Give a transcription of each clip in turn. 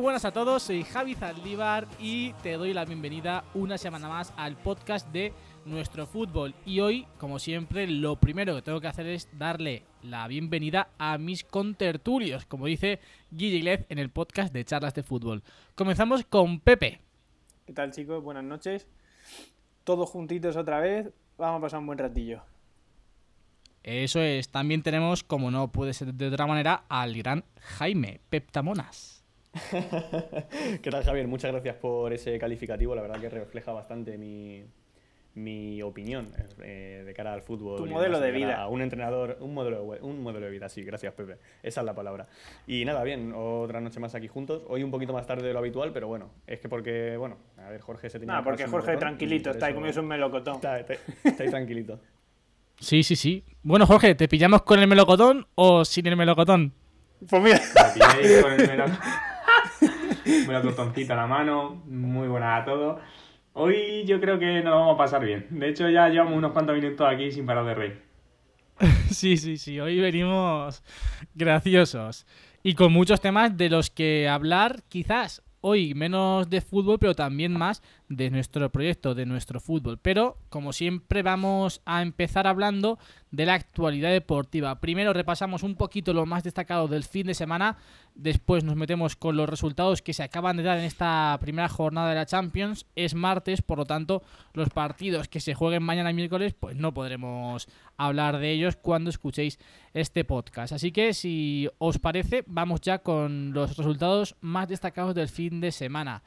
buenas a todos, soy Javi Zaldívar y te doy la bienvenida una semana más al podcast de nuestro fútbol. Y hoy, como siempre, lo primero que tengo que hacer es darle la bienvenida a mis contertulios, como dice Guille en el podcast de charlas de fútbol. Comenzamos con Pepe. ¿Qué tal chicos? Buenas noches. Todos juntitos otra vez. Vamos a pasar un buen ratillo. Eso es, también tenemos, como no puede ser de otra manera, al gran Jaime Peptamonas. ¿Qué tal, Javier? Muchas gracias por ese calificativo. La verdad que refleja bastante mi, mi opinión eh, de cara al fútbol. Tu modelo de vida. A un entrenador, un modelo, de, un modelo de vida, sí, gracias, Pepe. Esa es la palabra. Y nada, bien, otra noche más aquí juntos. Hoy un poquito más tarde de lo habitual, pero bueno, es que porque, bueno, a ver, Jorge se tenía Ah, porque Jorge tranquilito, está ahí comiendo un melocotón. Está, está ahí tranquilito. Sí, sí, sí. Bueno, Jorge, ¿te pillamos con el melocotón o sin el melocotón? Pues mira. Me con el melocotón. Buena tortoncita a la mano, muy buena a todos. Hoy yo creo que nos vamos a pasar bien. De hecho, ya llevamos unos cuantos minutos aquí sin parar de reír. Sí, sí, sí. Hoy venimos graciosos. Y con muchos temas de los que hablar, quizás hoy menos de fútbol, pero también más de nuestro proyecto, de nuestro fútbol. Pero, como siempre, vamos a empezar hablando de la actualidad deportiva. Primero repasamos un poquito lo más destacado del fin de semana, después nos metemos con los resultados que se acaban de dar en esta primera jornada de la Champions. Es martes, por lo tanto, los partidos que se jueguen mañana miércoles, pues no podremos hablar de ellos cuando escuchéis este podcast. Así que, si os parece, vamos ya con los resultados más destacados del fin de semana.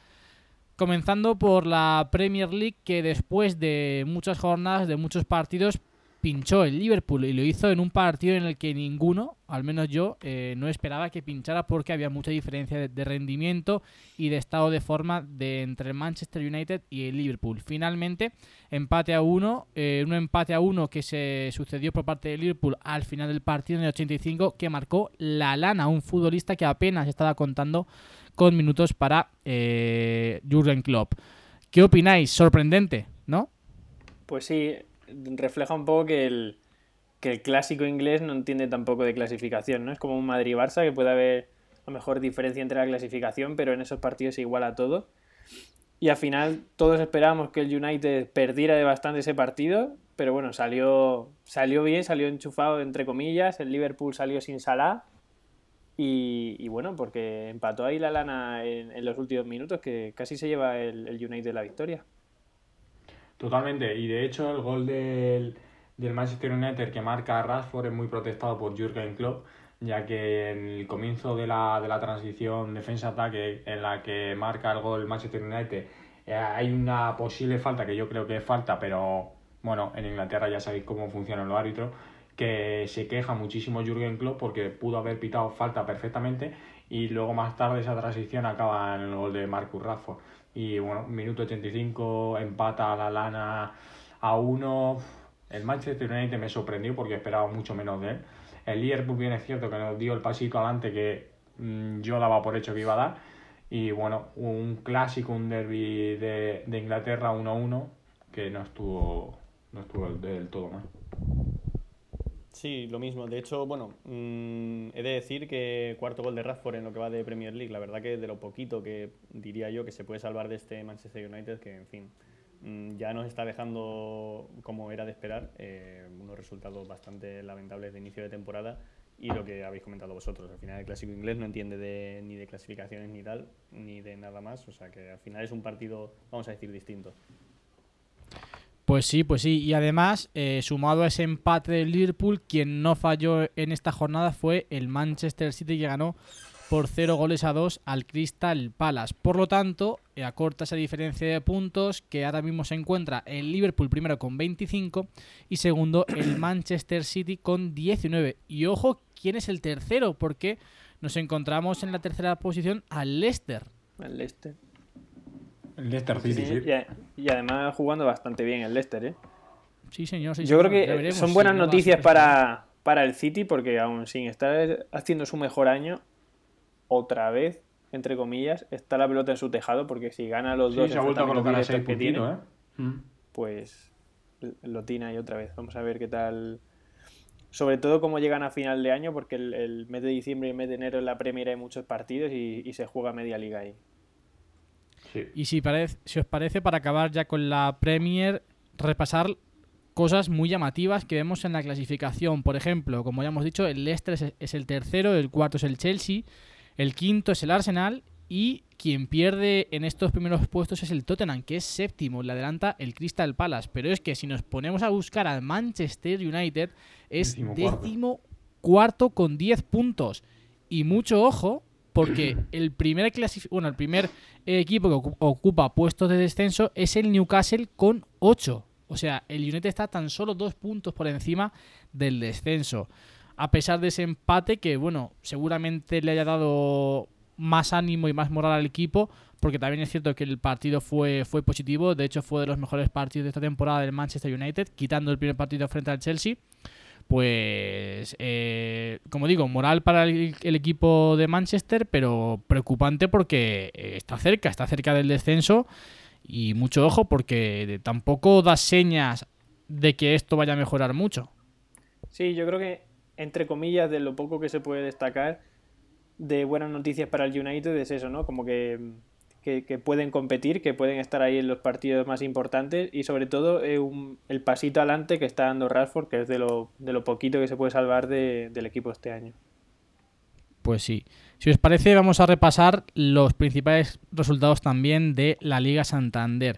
Comenzando por la Premier League, que después de muchas jornadas, de muchos partidos, pinchó el Liverpool y lo hizo en un partido en el que ninguno, al menos yo, eh, no esperaba que pinchara porque había mucha diferencia de, rendimiento y de estado de forma de entre el Manchester United y el Liverpool. Finalmente, empate a uno, eh, un empate a uno que se sucedió por parte del Liverpool al final del partido en el 85 que marcó la lana, un futbolista que apenas estaba contando con minutos para eh, Jurgen Klopp. ¿Qué opináis? Sorprendente, ¿no? Pues sí, refleja un poco que el, que el clásico inglés no entiende tampoco de clasificación, ¿no? Es como un Madrid-Barça que puede haber a lo mejor diferencia entre la clasificación, pero en esos partidos se iguala todo. Y al final todos esperábamos que el United perdiera de bastante ese partido, pero bueno, salió, salió bien, salió enchufado entre comillas, el Liverpool salió sin Salah y, bueno, porque empató ahí la lana en, los últimos minutos, que casi se lleva el, el United la victoria. Totalmente, y de hecho el gol del, del Manchester United que marca Rashford es muy protestado por Jurgen Klopp, ya que en el comienzo de la, de la transición defensa-ataque en la que marca el gol Manchester United eh, hay una posible falta que yo creo que es falta, pero bueno, en Inglaterra ya sabéis cómo funcionan los árbitros, que se queja muchísimo Jurgen Klopp porque pudo haber pitado falta perfectamente y luego más tarde esa transición acaba en el gol de Marcus Rashford. Y bueno, minuto 85, empata la lana a uno. El Manchester United me sorprendió porque esperaba mucho menos de él. El Liverpool bien es cierto que nos dio el pasito adelante que mm, yo daba por hecho que iba a dar. Y bueno, un clásico, un derby de, de Inglaterra 1-1 que no estuvo, no estuvo del todo mal. Sí, lo mismo. De hecho, bueno, mm, he de decir que cuarto gol de Rashford en lo que va de Premier League, la verdad que de lo poquito que diría yo que se puede salvar de este Manchester United, que en fin, mm, ya nos está dejando, como era de esperar, eh, unos resultados bastante lamentables de inicio de temporada y lo que habéis comentado vosotros. Al final el clásico inglés no entiende de, ni de clasificaciones ni tal, ni de nada más, o sea que al final es un partido, vamos a decir, distinto. Pues sí, pues sí. Y además, eh, sumado a ese empate del Liverpool, quien no falló en esta jornada fue el Manchester City que ganó por 0 goles a 2 al Crystal Palace. Por lo tanto, eh, acorta esa diferencia de puntos que ahora mismo se encuentra el Liverpool primero con 25 y segundo el Manchester City con 19. Y ojo, ¿quién es el tercero? Porque nos encontramos en la tercera posición al Leicester El Leicester. El Leicester City, sí. Y, y, además jugando bastante bien el Leicester, ¿eh? Sí, señor. Sí, Yo señor. creo que veremos son buenas noticias para, para el City porque aún sin estar haciendo su mejor año, otra vez, entre comillas, está la pelota en su tejado porque si gana los dos se ha vuelto a colocar a directos 6 que tiene, ¿eh? Mm. pues lo tiene ahí otra vez. Vamos a ver qué tal. Sobre todo cómo llegan a final de año, porque el, el mes de diciembre y el mes de enero en la Premier hay muchos partidos y, y se juega media liga ahí. Sí. Y si, parece, si os parece, para acabar ya con la Premier, repasar cosas muy llamativas que vemos en la clasificación. Por ejemplo, como ya hemos dicho, el Leicester es, es el tercero, el cuarto es el Chelsea, el quinto es el Arsenal y quien pierde en estos primeros puestos es el Tottenham, que es séptimo, le adelanta el Crystal Palace. Pero es que si nos ponemos a buscar al Manchester United, es décimo cuarto con 10 puntos. Y mucho ojo, porque el primer, bueno, el primer equipo que ocu- ocupa puestos de descenso es el Newcastle con 8. O sea, el United está tan solo dos puntos por encima del descenso. A pesar de ese empate que, bueno, seguramente le haya dado más ánimo y más moral al equipo, porque también es cierto que el partido fue, fue positivo. De hecho, fue de los mejores partidos de esta temporada del Manchester United, quitando el primer partido frente al Chelsea pues eh, como digo, moral para el, el equipo de Manchester, pero preocupante porque eh, está cerca, está cerca del descenso y mucho ojo porque tampoco da señas de que esto vaya a mejorar mucho. Sí, yo creo que, entre comillas, de lo poco que se puede destacar de buenas noticias para el United es eso, ¿no? Como que, que, pueden competir, que pueden estar ahí en los partidos más importantes y sobre todo eh, un- el pasito adelante que está dando Rashford, que es de lo, poquito que se puede salvar de- del equipo este año. Pues sí. Si os parece, vamos a repasar los principales resultados también de la Liga Santander.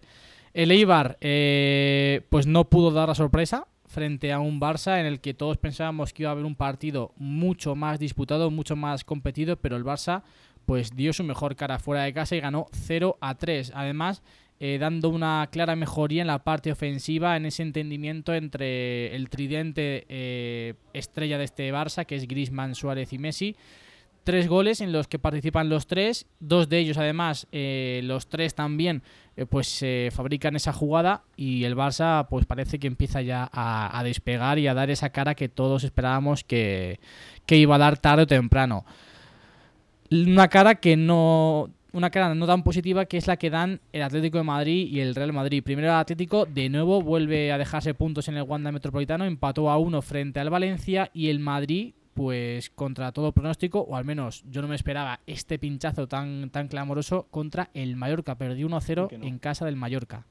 El Eibar, eh, pues no pudo dar la sorpresa frente a un Barça en el que todos pensábamos que iba a haber un partido mucho más disputado, mucho más competido, pero el Barça pues dio su mejor cara fuera de casa y ganó 0 a 3. Además, eh, dando una clara mejoría en la parte ofensiva, en ese entendimiento entre el tridente eh, estrella de este Barça, que es Griezmann, Suárez y Messi. Tres goles en los que participan los tres, dos de ellos además, eh, los tres también, pues se fabrican esa jugada y el Barça pues parece que empieza ya a, a despegar y a dar esa cara que todos esperábamos que, que iba a dar tarde o temprano una cara que no una cara no tan positiva que es la que dan el Atlético de Madrid y el Real Madrid. Primero el Atlético de nuevo vuelve a dejarse puntos en el Wanda Metropolitano, empató a uno frente al Valencia y el Madrid pues contra todo pronóstico, o al menos yo no me esperaba este pinchazo tan, tan clamoroso contra el Mallorca. Perdió 1-0 que no. en casa del Mallorca.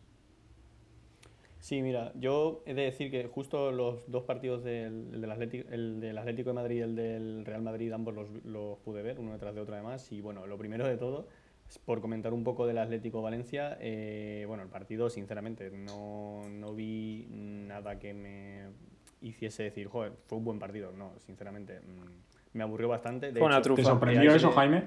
Sí, mira, yo he de decir que justo los dos partidos del, el del, Atlético, el del Atlético de Madrid y el del Real Madrid, ambos los, los pude ver, uno detrás de otro además. Y bueno, lo primero de todo, por comentar un poco del Atlético Valencia, eh, bueno, el partido, sinceramente, no, no vi nada que me hiciese decir, joder, fue un buen partido. No, sinceramente, mm, me aburrió bastante. De. ¿Te sorprendió eso, Jaime?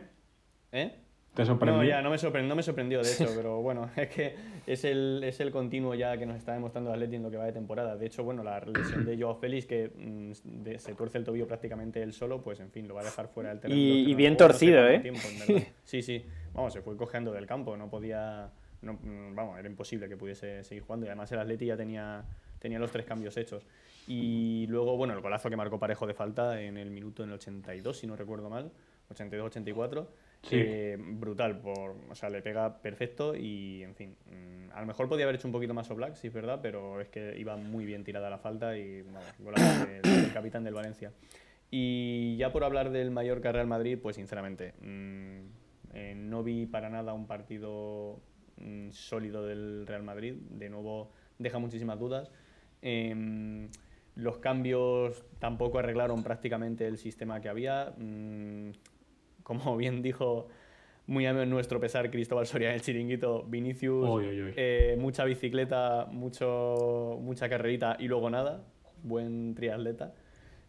¿Eh? ¿Te sorprendió? No, ya, no me, sorprendió, no me sorprendió, de hecho, pero bueno, es que es el, es el continuo ya que nos está demostrando el Atleti en lo que va de temporada. De hecho, bueno, la lesión de Joao Félix, que mm, de- se tuerce el tobillo prácticamente él solo, pues en fin, lo va a dejar fuera del terreno. Y- y bien no torcido, ¿eh? tiempo. Sí, sí, vamos, se fue cojeando del campo, no podía, no, mm, vamos, era imposible que pudiese seguir jugando y además el Atleti ya tenía, tenía los tres cambios hechos. Y luego, bueno, el golazo que marcó Parejo de falta en el minuto en el 82, si no recuerdo mal, 82-84. Eh, brutal, por, o sea, le pega perfecto y, en fin, mm, a lo mejor podía haber hecho un poquito más Oblak, sí es verdad, pero es que iba muy bien tirada la falta y, del capitán del Valencia. Y ya por hablar del Mallorca Real Madrid, pues sinceramente, mm, eh, no vi para nada un partido mm, sólido del Real Madrid. De nuevo, deja muchísimas dudas. Em, los cambios tampoco arreglaron prácticamente el sistema que había. Como bien dijo muy a nuestro pesar Cristóbal Soria en el chiringuito, Vinicius, eh, mucha bicicleta, mucho, mucha carrerita y luego nada. Buen triatleta.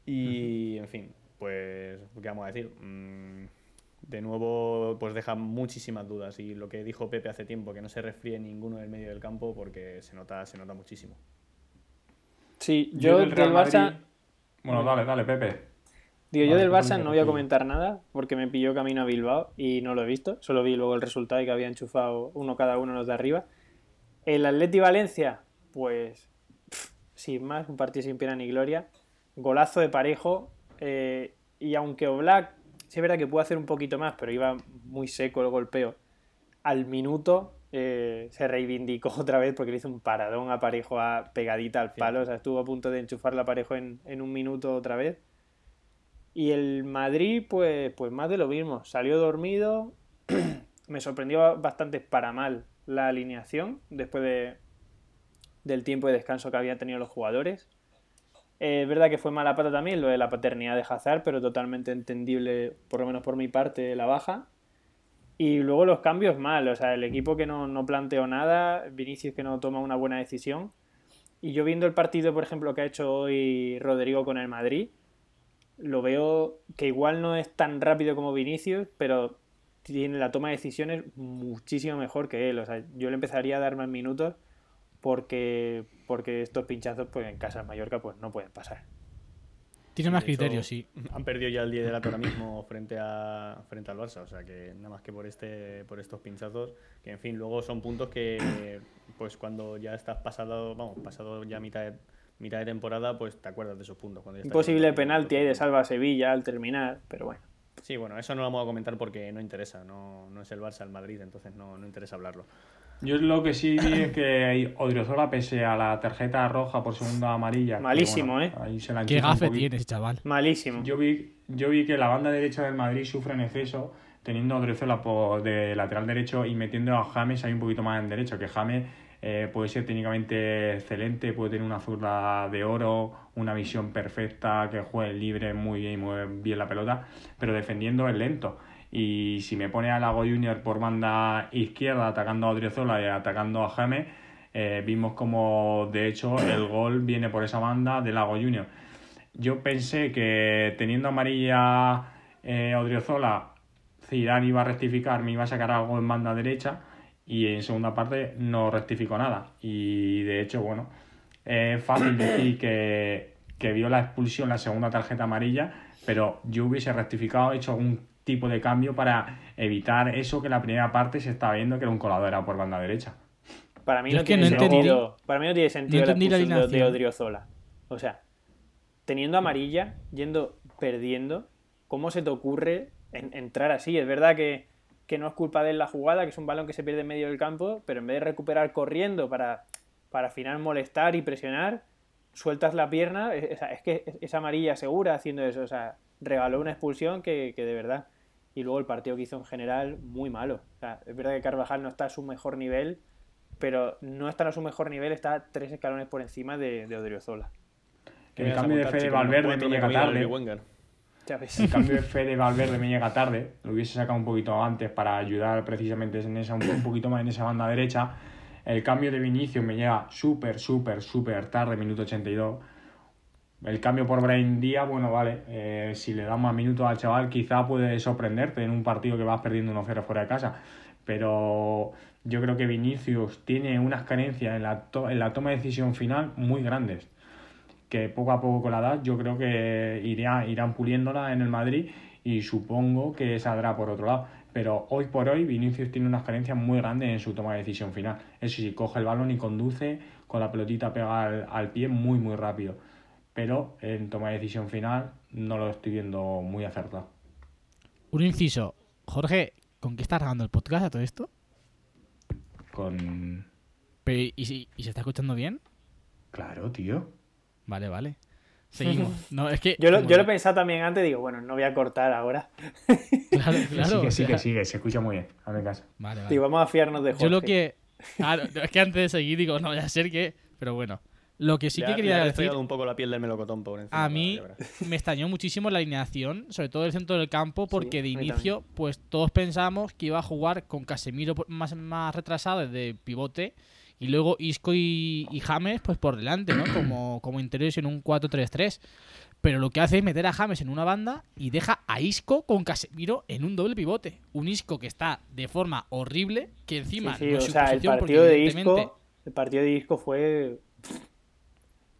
Y, en fin, pues, ¿qué vamos a decir? Mm, de nuevo, pues deja muchísimas dudas. Y lo que dijo Pepe hace tiempo, que no se resfríe ninguno del medio del campo porque se nota, se nota muchísimo. Sí, yo, del Real Barça... Madrid- Bueno, dale, dale, Pepe. Digo, yo Vale, del pues Barça no voy a comentar nada porque me pilló camino a Bilbao y no lo he visto. Solo vi luego el resultado y que había enchufado uno cada uno los de arriba. El Atleti Valencia, pues pff, sin más, un partido sin pena ni gloria. Golazo de parejo. eh, y aunque Oblak, sí es verdad que pudo hacer un poquito más, pero iba muy seco el golpeo. Al minuto eh, se reivindicó otra vez porque le hizo un paradón a parejo a, pegadita al palo. O sea, estuvo a punto de enchufarla a parejo en, en un minuto otra vez. Y el Madrid, pues, pues más de lo mismo. Salió dormido. Me sorprendió bastante para mal la alineación después de, del tiempo de descanso que habían tenido los jugadores. Eh, es verdad que fue mala pata también lo de la paternidad de Hazard, pero totalmente entendible, por lo menos por mi parte, la baja. Y luego los cambios mal, o sea, el equipo que no, no planteó nada, Vinicius que no toma una buena decisión. Y yo viendo el partido, por ejemplo, que ha hecho hoy Rodrigo con el Madrid, lo veo que igual no es tan rápido como Vinicius, pero tiene la toma de decisiones muchísimo mejor que él. O sea, yo le empezaría a dar más minutos porque, porque estos pinchazos pues en casa en Mallorca pues no pueden pasar. Tiene más criterios, sí. Han perdido ya el liderato ahora mismo frente a frente al Barça, o sea que nada más que por este por estos pinchazos, que en fin, luego son puntos que pues cuando ya estás pasado, vamos, pasado ya mitad de, mitad de temporada, pues te acuerdas de esos puntos. cuando ya Un estás posible llevando penalti ahí de salva a Sevilla al terminar, pero bueno. Sí, bueno, eso no lo vamos a comentar porque no interesa, no, no es el Barça, el Madrid, entonces no, no interesa hablarlo. Yo lo que sí vi es que Odriozola, pese a la tarjeta roja por segunda amarilla. Malísimo, bueno, ¿eh? Ahí se la Qué gafe poquito. tiene ese chaval. Malísimo. Yo vi, yo vi que la banda derecha del Madrid sufre en exceso, teniendo a Odriozola por de lateral derecho y metiendo a James ahí un poquito más en derecho, que James eh, puede ser técnicamente excelente, puede tener una zurda de oro, una visión perfecta, que juegue libre muy bien y mueve bien la pelota, pero defendiendo es lento. Y si me pone a Lago Junior por banda izquierda atacando a Odriozola y atacando a James, eh, vimos como de hecho el gol viene por esa banda de Lago Junior. Yo pensé que teniendo amarilla eh, Odriozola, Zidane iba a rectificar, me iba a sacar algo en banda derecha y en segunda parte no rectificó nada. Y de hecho, bueno, es fácil decir que, que vio la expulsión, la segunda tarjeta amarilla, pero yo hubiese rectificado, hecho algún tipo de cambio para evitar eso que en la primera parte se estaba viendo que era un colador por banda derecha. Para mí Yo no es que tiene no entendí- sentido. Para mí no tiene sentido no la expulsión de. Odriozola. O sea, teniendo amarilla, yendo perdiendo, ¿cómo se te ocurre en- entrar así? Es verdad que, que no es culpa de él la jugada, que es un balón que se pierde en medio del campo, pero en vez de recuperar corriendo para, para al final molestar y presionar, sueltas la pierna. Es, es- es que es, amarilla segura haciendo eso. O sea, regaló una expulsión que, que de verdad. Y luego el partido que hizo en general, muy malo. O sea, es verdad que Carvajal no está a su mejor nivel, pero no está a su mejor nivel, está tres escalones por encima de, de Odriozola. ¿Qué El cambio de Fede Valverde de llega tarde. Ya ves. El cambio de Fede Valverde me llega tarde, lo hubiese sacado un poquito antes para ayudar precisamente en esa, un poquito más en esa banda derecha. El cambio de Vinicius me llega súper, súper, súper tarde, minuto 82. El cambio por Brain Díaz, bueno, vale, eh, si le das más minutos al chaval quizá puede sorprenderte en un partido que vas perdiendo 1-0 fuera de casa. Pero yo creo que Vinicius tiene unas carencias en la, to- en la toma de decisión final muy grandes que poco a poco con la edad yo creo que irá, irán puliéndola en el Madrid y supongo que saldrá por otro lado. Pero hoy por hoy Vinicius tiene unas carencias muy grandes en su toma de decisión final. Eso sí, coge el balón y conduce con la pelotita pega al, al pie muy muy rápido. Pero en toma de decisión final no lo estoy viendo muy acertado. Un inciso. Jorge, ¿con qué estás grabando el podcast a todo esto? Con... Pero, ¿y, si- ¿Y se está escuchando bien? Claro, tío. Vale, vale. Seguimos. No, es que. Yo lo, yo lo he pensado también antes, digo, bueno, no voy a cortar ahora. Claro, claro. sigue, sigue, sea, sigue, se escucha muy bien. Hazme caso. Vale, vale. Digo, vamos a fiarnos de Jorge. Yo lo que. Claro, no, es que antes de seguir digo, no voy a ser que. Pero bueno. Lo que sí Le que ha- quería le ha decir. un poco la piel del melocotón por encima. A mí me extrañó muchísimo la alineación, sobre todo el centro del campo, porque de inicio, pues todos pensamos que iba a jugar con Casemiro por- más, más retrasado de pivote y luego Isco y, y James pues por delante, ¿no? Como, como interiores en un 4-3-3. Pero lo que hace es meter a James en una banda y deja a Isco con Casemiro en un doble pivote. Un Isco que está de forma horrible, que encima Sí, sí, no o sea, el partido de evidentemente- Isco, el partido de Isco fue...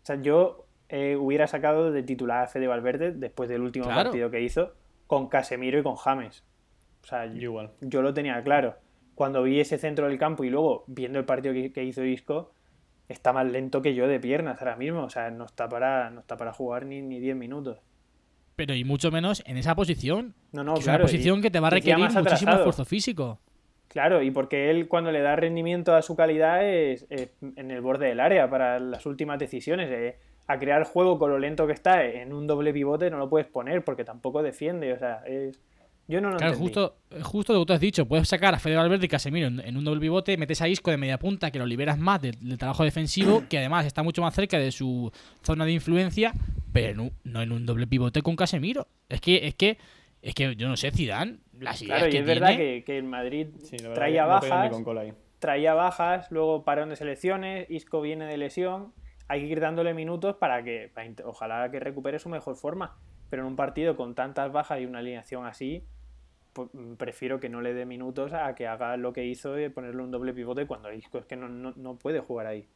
O sea, yo eh, hubiera sacado de titular a Fede Valverde después del último Claro. partido que hizo con Casemiro y con James. O sea, Yo igual. yo lo tenía claro. Cuando vi ese centro del campo y luego viendo el partido que, que hizo Isco, está más lento que yo de piernas ahora mismo. O sea, no está para, no está para jugar ni, ni 10 minutos. Pero y mucho menos en esa posición. No, no, que es claro. una posición y- que te va a requerir muchísimo atrasado. esfuerzo físico. Claro, y porque él cuando le da rendimiento a su calidad es, es en el borde del área para las últimas decisiones. eh. A crear juego con lo lento que está en un doble pivote no lo puedes poner porque tampoco defiende. O sea, es... yo no lo Claro, entendí. justo, justo lo que tú has dicho. Puedes sacar a Fede Valverde y Casemiro en, en un doble pivote, metes a Isco de media punta, que lo liberas más del, del trabajo defensivo, que además está mucho más cerca de su zona de influencia, pero no, no en un doble pivote con Casemiro. Es que, es que, es que yo no sé, Zidane, las ideas Claro, y que es tiene... verdad que, que el Madrid Sí, verdad traía no bajas, traía bajas, luego parón de selecciones, Isco viene de lesión, hay que ir dándole minutos para que, para ojalá que recupere su mejor forma, pero en un partido con tantas bajas y una alineación así, prefiero que no le dé minutos a que haga lo que hizo de ponerle un doble pivote cuando es que no, no, no puede jugar ahí.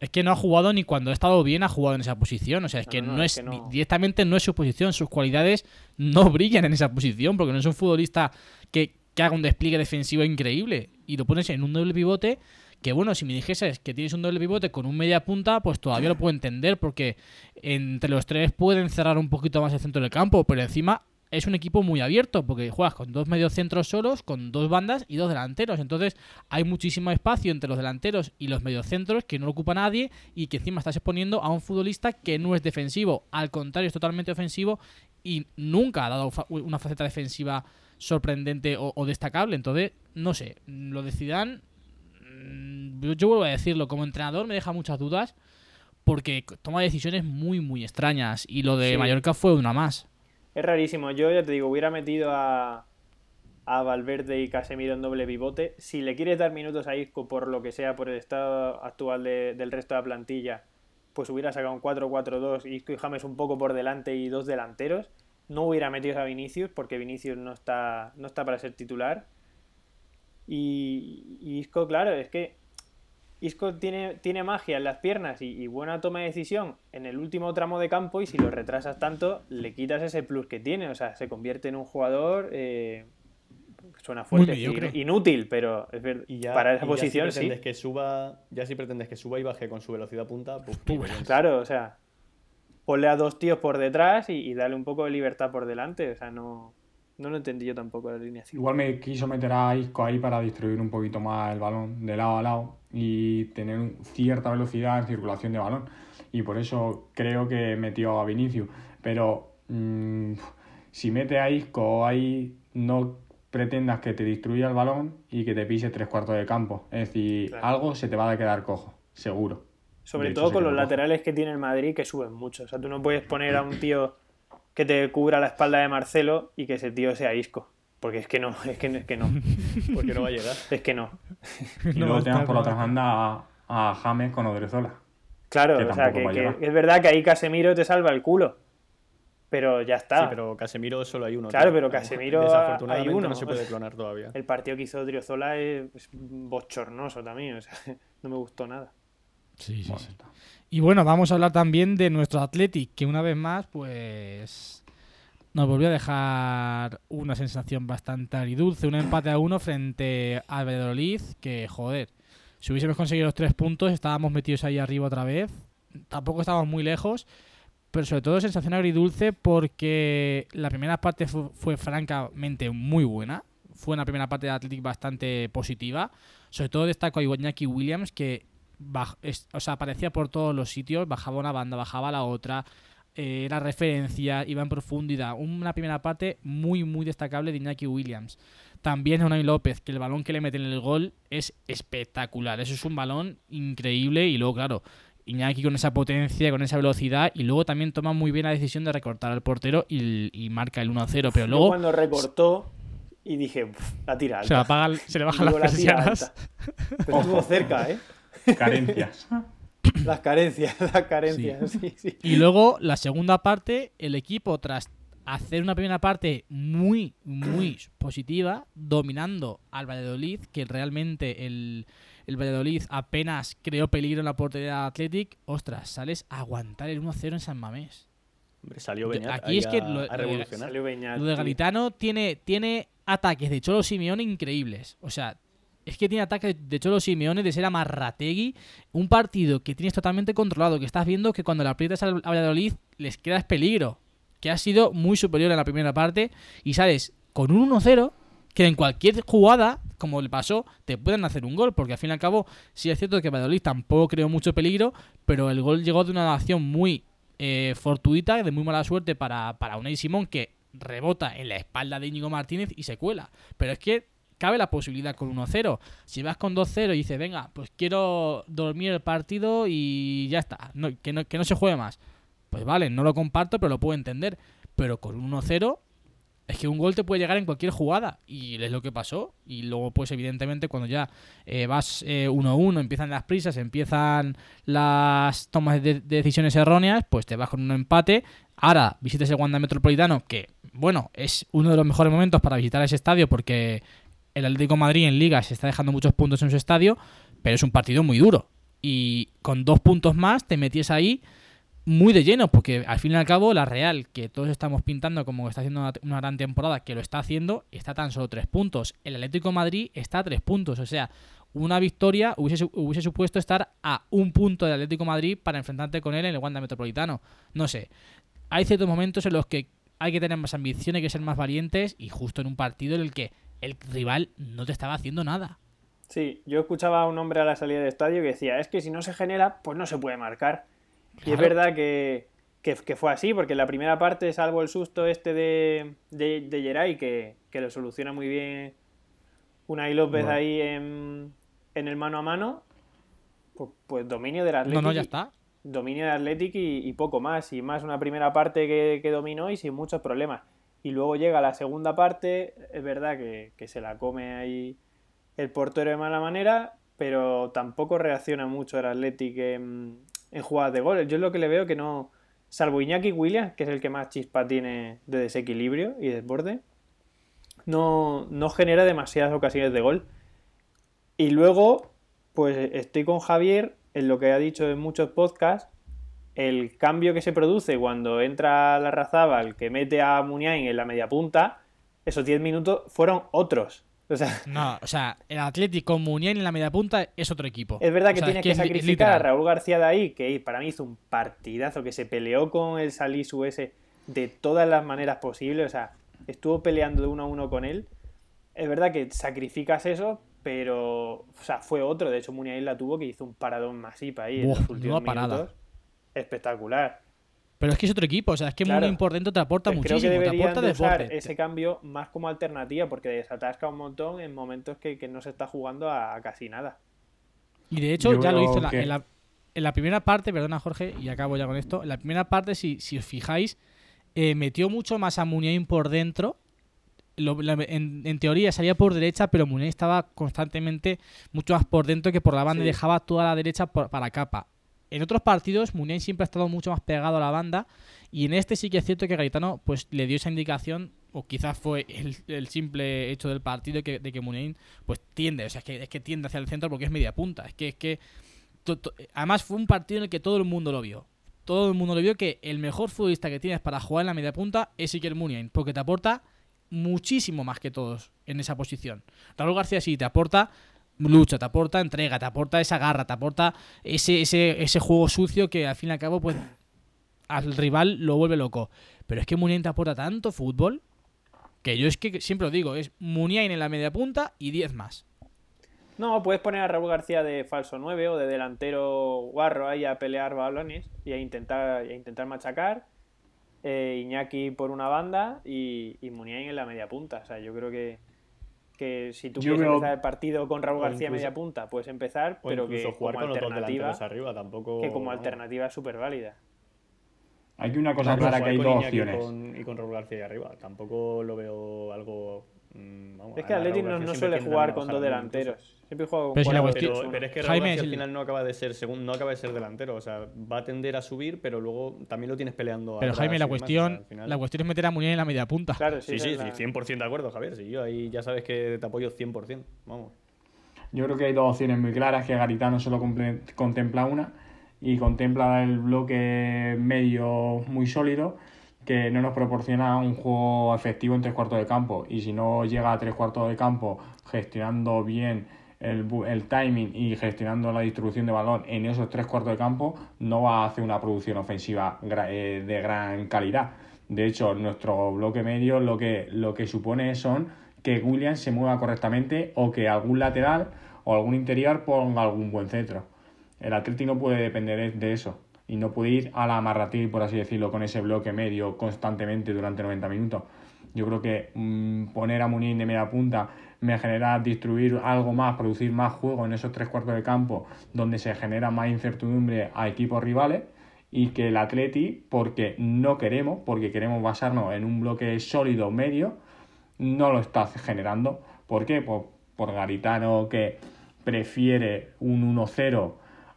Es que no ha jugado ni cuando ha estado bien ha jugado en esa posición. O sea, es No, que no, no, no, es es que no. directamente no es su posición. Sus cualidades no brillan en esa posición porque no es un futbolista que, que haga un despliegue defensivo increíble. Y lo pones en un doble pivote. Que bueno, si me dijeses que tienes un doble pivote con un media punta, pues todavía lo puedo entender porque entre los tres pueden cerrar un poquito más el centro del campo, pero encima es un equipo muy abierto porque juegas con dos mediocentros solos, con dos bandas y dos delanteros. Entonces hay muchísimo espacio entre los delanteros y los mediocentros que no lo ocupa nadie y que encima estás exponiendo a un futbolista que no es defensivo. Al contrario, es totalmente ofensivo y nunca ha dado una faceta defensiva sorprendente o, o destacable. Entonces, no sé, lo de Zidane, mm, yo, yo vuelvo a decirlo, como entrenador me deja muchas dudas porque toma decisiones muy, muy extrañas y lo de Sí. Mallorca fue una más. Es rarísimo. Yo ya te digo, hubiera metido a, a Valverde y Casemiro en doble pivote. Si le quieres dar minutos a Isco por lo que sea, por el estado actual de- del resto de la plantilla, pues hubiera sacado un 4-4-2, Isco y James un poco por delante y dos delanteros. No hubiera metido a Vinicius porque Vinicius no está, no está para ser titular. Y, y Isco, claro, es que Isco tiene, tiene magia en las piernas y, y buena toma de decisión en el último tramo de campo y si lo retrasas tanto, le quitas ese plus que tiene. O sea, se convierte en un jugador, eh, suena fuerte, inútil, pero es verdad, Y ya, para y esa ya posición si sí. pretendes que suba, ya si pretendes que suba y baje con su velocidad punta, pues. Claro, o sea, ponle a dos tíos por detrás y, y dale un poco de libertad por delante. O sea, no, no lo entendí yo tampoco la alineación. Igual me quiso meter a Isco ahí para distribuir un poquito más el balón de lado a lado y tener cierta velocidad en circulación de balón. Y por eso creo que metió a Vinicius. Pero mm, si mete a Isco ahí, no pretendas que te distribuya el balón y que te pise tres cuartos de campo. Es decir, Claro. algo se te va a quedar cojo, seguro. Sobre hecho, todo con los cojo. laterales que tiene el Madrid que suben mucho. O sea, tú no puedes poner a un tío que te cubra la espalda de Marcelo y que ese tío sea Isco. Porque es que no, es que, es que no, Porque no va a llegar. es que no. Y luego tenemos por la otra banda a, a James con Odriozola. Claro, Que o sea, tampoco que, es verdad que ahí Casemiro te salva el culo. Pero ya está. Sí, pero Casemiro solo hay uno. Claro, tío. pero Casemiro Desafortunadamente hay uno. no se puede clonar todavía. El partido que hizo Odriozola es, es bochornoso también. O sea, no me gustó nada. Sí, sí, Bueno, sí. Y bueno, vamos a hablar también de nuestro Athletic, que una vez más, pues nos volvió a dejar una sensación bastante agridulce, un empate a uno frente al Valladolid, que joder, si hubiésemos conseguido los tres puntos, estábamos metidos ahí arriba otra vez. Tampoco estábamos muy lejos, pero sobre todo sensación agridulce porque la primera parte fu- fue francamente muy buena. Fue una primera parte de Athletic bastante positiva. Sobre todo destaco a Iñaki Williams, que baj- es- o sea, aparecía por todos los sitios, bajaba una banda, bajaba la otra, eh, era referencia, iba en profundidad. Una primera parte muy, muy destacable de Iñaki Williams. También Unai López, que el balón que le meten en el gol es espectacular. Eso es un balón increíble y luego, claro, Iñaki con esa potencia, con esa velocidad y luego también toma muy bien la decisión de recortar al portero y, y marca el 1-0. Pero Yo luego cuando recortó y dije, "Uf, la tira alta. se, le apaga- se le bajan las persianas. Pero estuvo cerca, ¿eh? Carencias. Las carencias, las carencias. Sí, sí. Y luego, la segunda parte, el equipo, tras hacer una primera parte muy, muy positiva, dominando al Valladolid, que realmente el, el Valladolid apenas creó peligro en la portería de Athletic, ostras, sales a aguantar el 1-0 en San Mamés. Hombre, salió Beñat aquí es que a, lo- a lo de- revolucionar. Salió Beñat, Lo de tío. Galitano tiene, tiene ataques de Cholo Simeone increíbles. O sea, es que tiene ataques de Cholo Simeone de ser Amarrategui. Un partido que tienes totalmente controlado, que estás viendo que cuando le aprietas al al Valladolid les quedas peligro. Que ha sido muy superior en la primera parte. Y sales con un 1-0 que en cualquier jugada, como le pasó, te pueden hacer un gol. Porque al fin y al cabo, sí es cierto que Valladolid tampoco creó mucho peligro, pero el gol llegó de una acción muy eh, fortuita, de muy mala suerte para, para Unai Simón, que rebota en la espalda de Íñigo Martínez y se cuela. Pero es que cabe la posibilidad con 1-0. Si vas con 2-0 y dices, venga, pues quiero dormir el partido y ya está, que, no, que no se juegue más. Pues vale, no lo comparto, pero lo puedo entender. Pero con 1-0 es que un gol te puede llegar en cualquier jugada y es lo que pasó. Y luego, pues evidentemente, cuando ya eh, vas eh, 1-1, empiezan las prisas, empiezan las tomas de, de decisiones erróneas, pues te vas con un empate. Ahora visitas el Wanda Metropolitano, que, bueno, es uno de los mejores momentos para visitar ese estadio porque el Atlético Madrid en Liga se está dejando muchos puntos en su estadio, pero es un partido muy duro. Y con dos puntos más te metías ahí muy de lleno, porque al fin y al cabo la Real, que todos estamos pintando como que está haciendo una, gran temporada, que lo está haciendo, está tan solo tres puntos. El Atlético Madrid está a tres puntos, o sea, una victoria hubiese, su- hubiese supuesto estar a un punto del Atlético Madrid para enfrentarte con él en el Wanda Metropolitano. No sé, hay ciertos momentos en los que hay que tener más ambición, hay que ser más valientes y justo en un partido en el que el rival no te estaba haciendo nada. Sí, yo escuchaba a un hombre a la salida del estadio que decía, es que si no se genera, pues no se puede marcar. Y es verdad que, que- que fue así, porque en la primera parte, salvo el susto este de, de, de Geray, que, que lo soluciona muy bien Unai López Bueno. ahí en, en el mano a mano, pues, pues dominio del Atlético. No, no, ya está. Dominio de Athletic y, poco más. Y más una primera parte que, dominó y sin muchos problemas. Y luego llega la segunda parte, es verdad que, que se la come ahí el portero de mala manera, pero tampoco reacciona mucho el Athletic en, en jugadas de gol. Yo es lo que le veo que no, salvo Iñaki Williams, que es el que más chispa tiene de desequilibrio y desborde, no, no genera demasiadas ocasiones de gol. Y luego, pues estoy con Javier en lo que ha dicho en muchos podcasts, el cambio que se produce cuando entra la Razábal, que mete a Muniain en la media punta, esos 10 minutos fueron otros. O sea, No, o sea, el Atlético Muniain en la media punta es otro equipo. es verdad que O sea, tienes es que, sacrificar a. Raúl García de ahí, que para mí hizo un partidazo, que se peleó con el Salisu ese de todas las maneras posibles, o sea, estuvo peleando de uno a uno con él. Es verdad que sacrificas eso, pero, o sea, fue otro. De hecho, Muniain la tuvo que hizo un paradón masipa ahí en Buah, los últimos parada. minutos. Espectacular. Pero es que es otro equipo, o sea, es que Claro. Muniain por dentro te aporta Pues creo muchísimo, que te aporta de usar ese cambio más como alternativa, porque desatasca un montón en momentos que, que no se está jugando a, a casi nada. Y de hecho, Yo ya lo creo hizo en que- en, la, en la primera parte, perdona Jorge, y acabo ya con esto. En la primera parte, si, si os fijáis, eh, metió mucho más a Muniain por dentro. Lo- la- en, en teoría salía por derecha, pero Muniain estaba constantemente mucho más por dentro que por la banda y dejaba toda la derecha por- para capa. En otros partidos, Muniain siempre ha estado mucho más pegado a la banda. Y en este sí que es cierto que Gaetano pues, le dio esa indicación, o quizás fue el, el simple hecho del partido que, de que Muniain pues, tiende, o sea, es que, es que tiende hacia el centro porque es media punta. Es que, es que to- to- además fue un partido en el que todo el mundo lo vio. Todo el mundo lo vio que el mejor futbolista que tienes para jugar en la media punta es Iker Muniain, porque te aporta muchísimo más que todos en esa posición. Raúl García sí te aporta lucha, te aporta entrega, te aporta esa garra, te aporta ese, ese, ese juego sucio que al fin y al cabo pues al rival lo vuelve loco. Pero es que Muniain te aporta tanto fútbol que yo es que siempre lo digo, es Muniain en la media punta y 10 más. No, puedes poner a Raúl García de falso 9 o de delantero guarro ahí a pelear balones y a intentar, a intentar machacar. Eh, Iñaki por una banda y, y Muniain en la media punta. O sea, yo creo que, que si tú Yo quieres creo- empezar el partido con Raúl García incluso- media punta, puedes empezar, O pero que jugar como con alternativa, arriba tampoco. que como alternativa es súper válida. Hay que una cosa clara que hay con dos Iñaki opciones. con- y con Raúl García ahí arriba. Tampoco lo veo algo mm, vamos, Es que Raúl no, suele jugar con dos delanteros. Siempre juega con Pero cuatro Pero, pero es que Jaime Raúl el- al final no acaba de ser segun- no acaba de ser delantero, o sea, va a tender a subir, pero luego también lo tienes peleando. Pero atrás Jaime, la o sea, cuestión, al final- la cuestión es meter a Munier en la media punta. Claro, sí, Sí, sí, la- sí, 100% de acuerdo, Javier. Sí, yo ahí ya sabes que te apoyo 100%. Vamos. Yo creo que hay dos opciones muy claras, que Garitano solo contempla una y contempla el bloque medio muy sólido que no nos proporciona un juego efectivo en tres cuartos de campo y si no llega a tres cuartos de campo gestionando bien el, timing y gestionando la distribución de balón en esos tres cuartos de campo no va a hacer una producción ofensiva eh, de gran calidad. De hecho, nuestro bloque medio lo que, lo que supone son que Williams se mueva correctamente o que algún lateral o algún interior ponga algún buen centro. El Atleti no puede depender de eso y no puede ir a la amarratil, por así decirlo, con ese bloque medio constantemente durante 90 minutos. Yo creo que mm, poner a Muniz de media punta me genera distribuir algo más, producir más juego en esos tres cuartos de campo donde se genera más incertidumbre a equipos rivales y que el Atleti, porque no queremos, porque queremos basarnos en un bloque sólido medio, no lo está generando. ¿Por qué? Por, por Garitano que prefiere un 1-0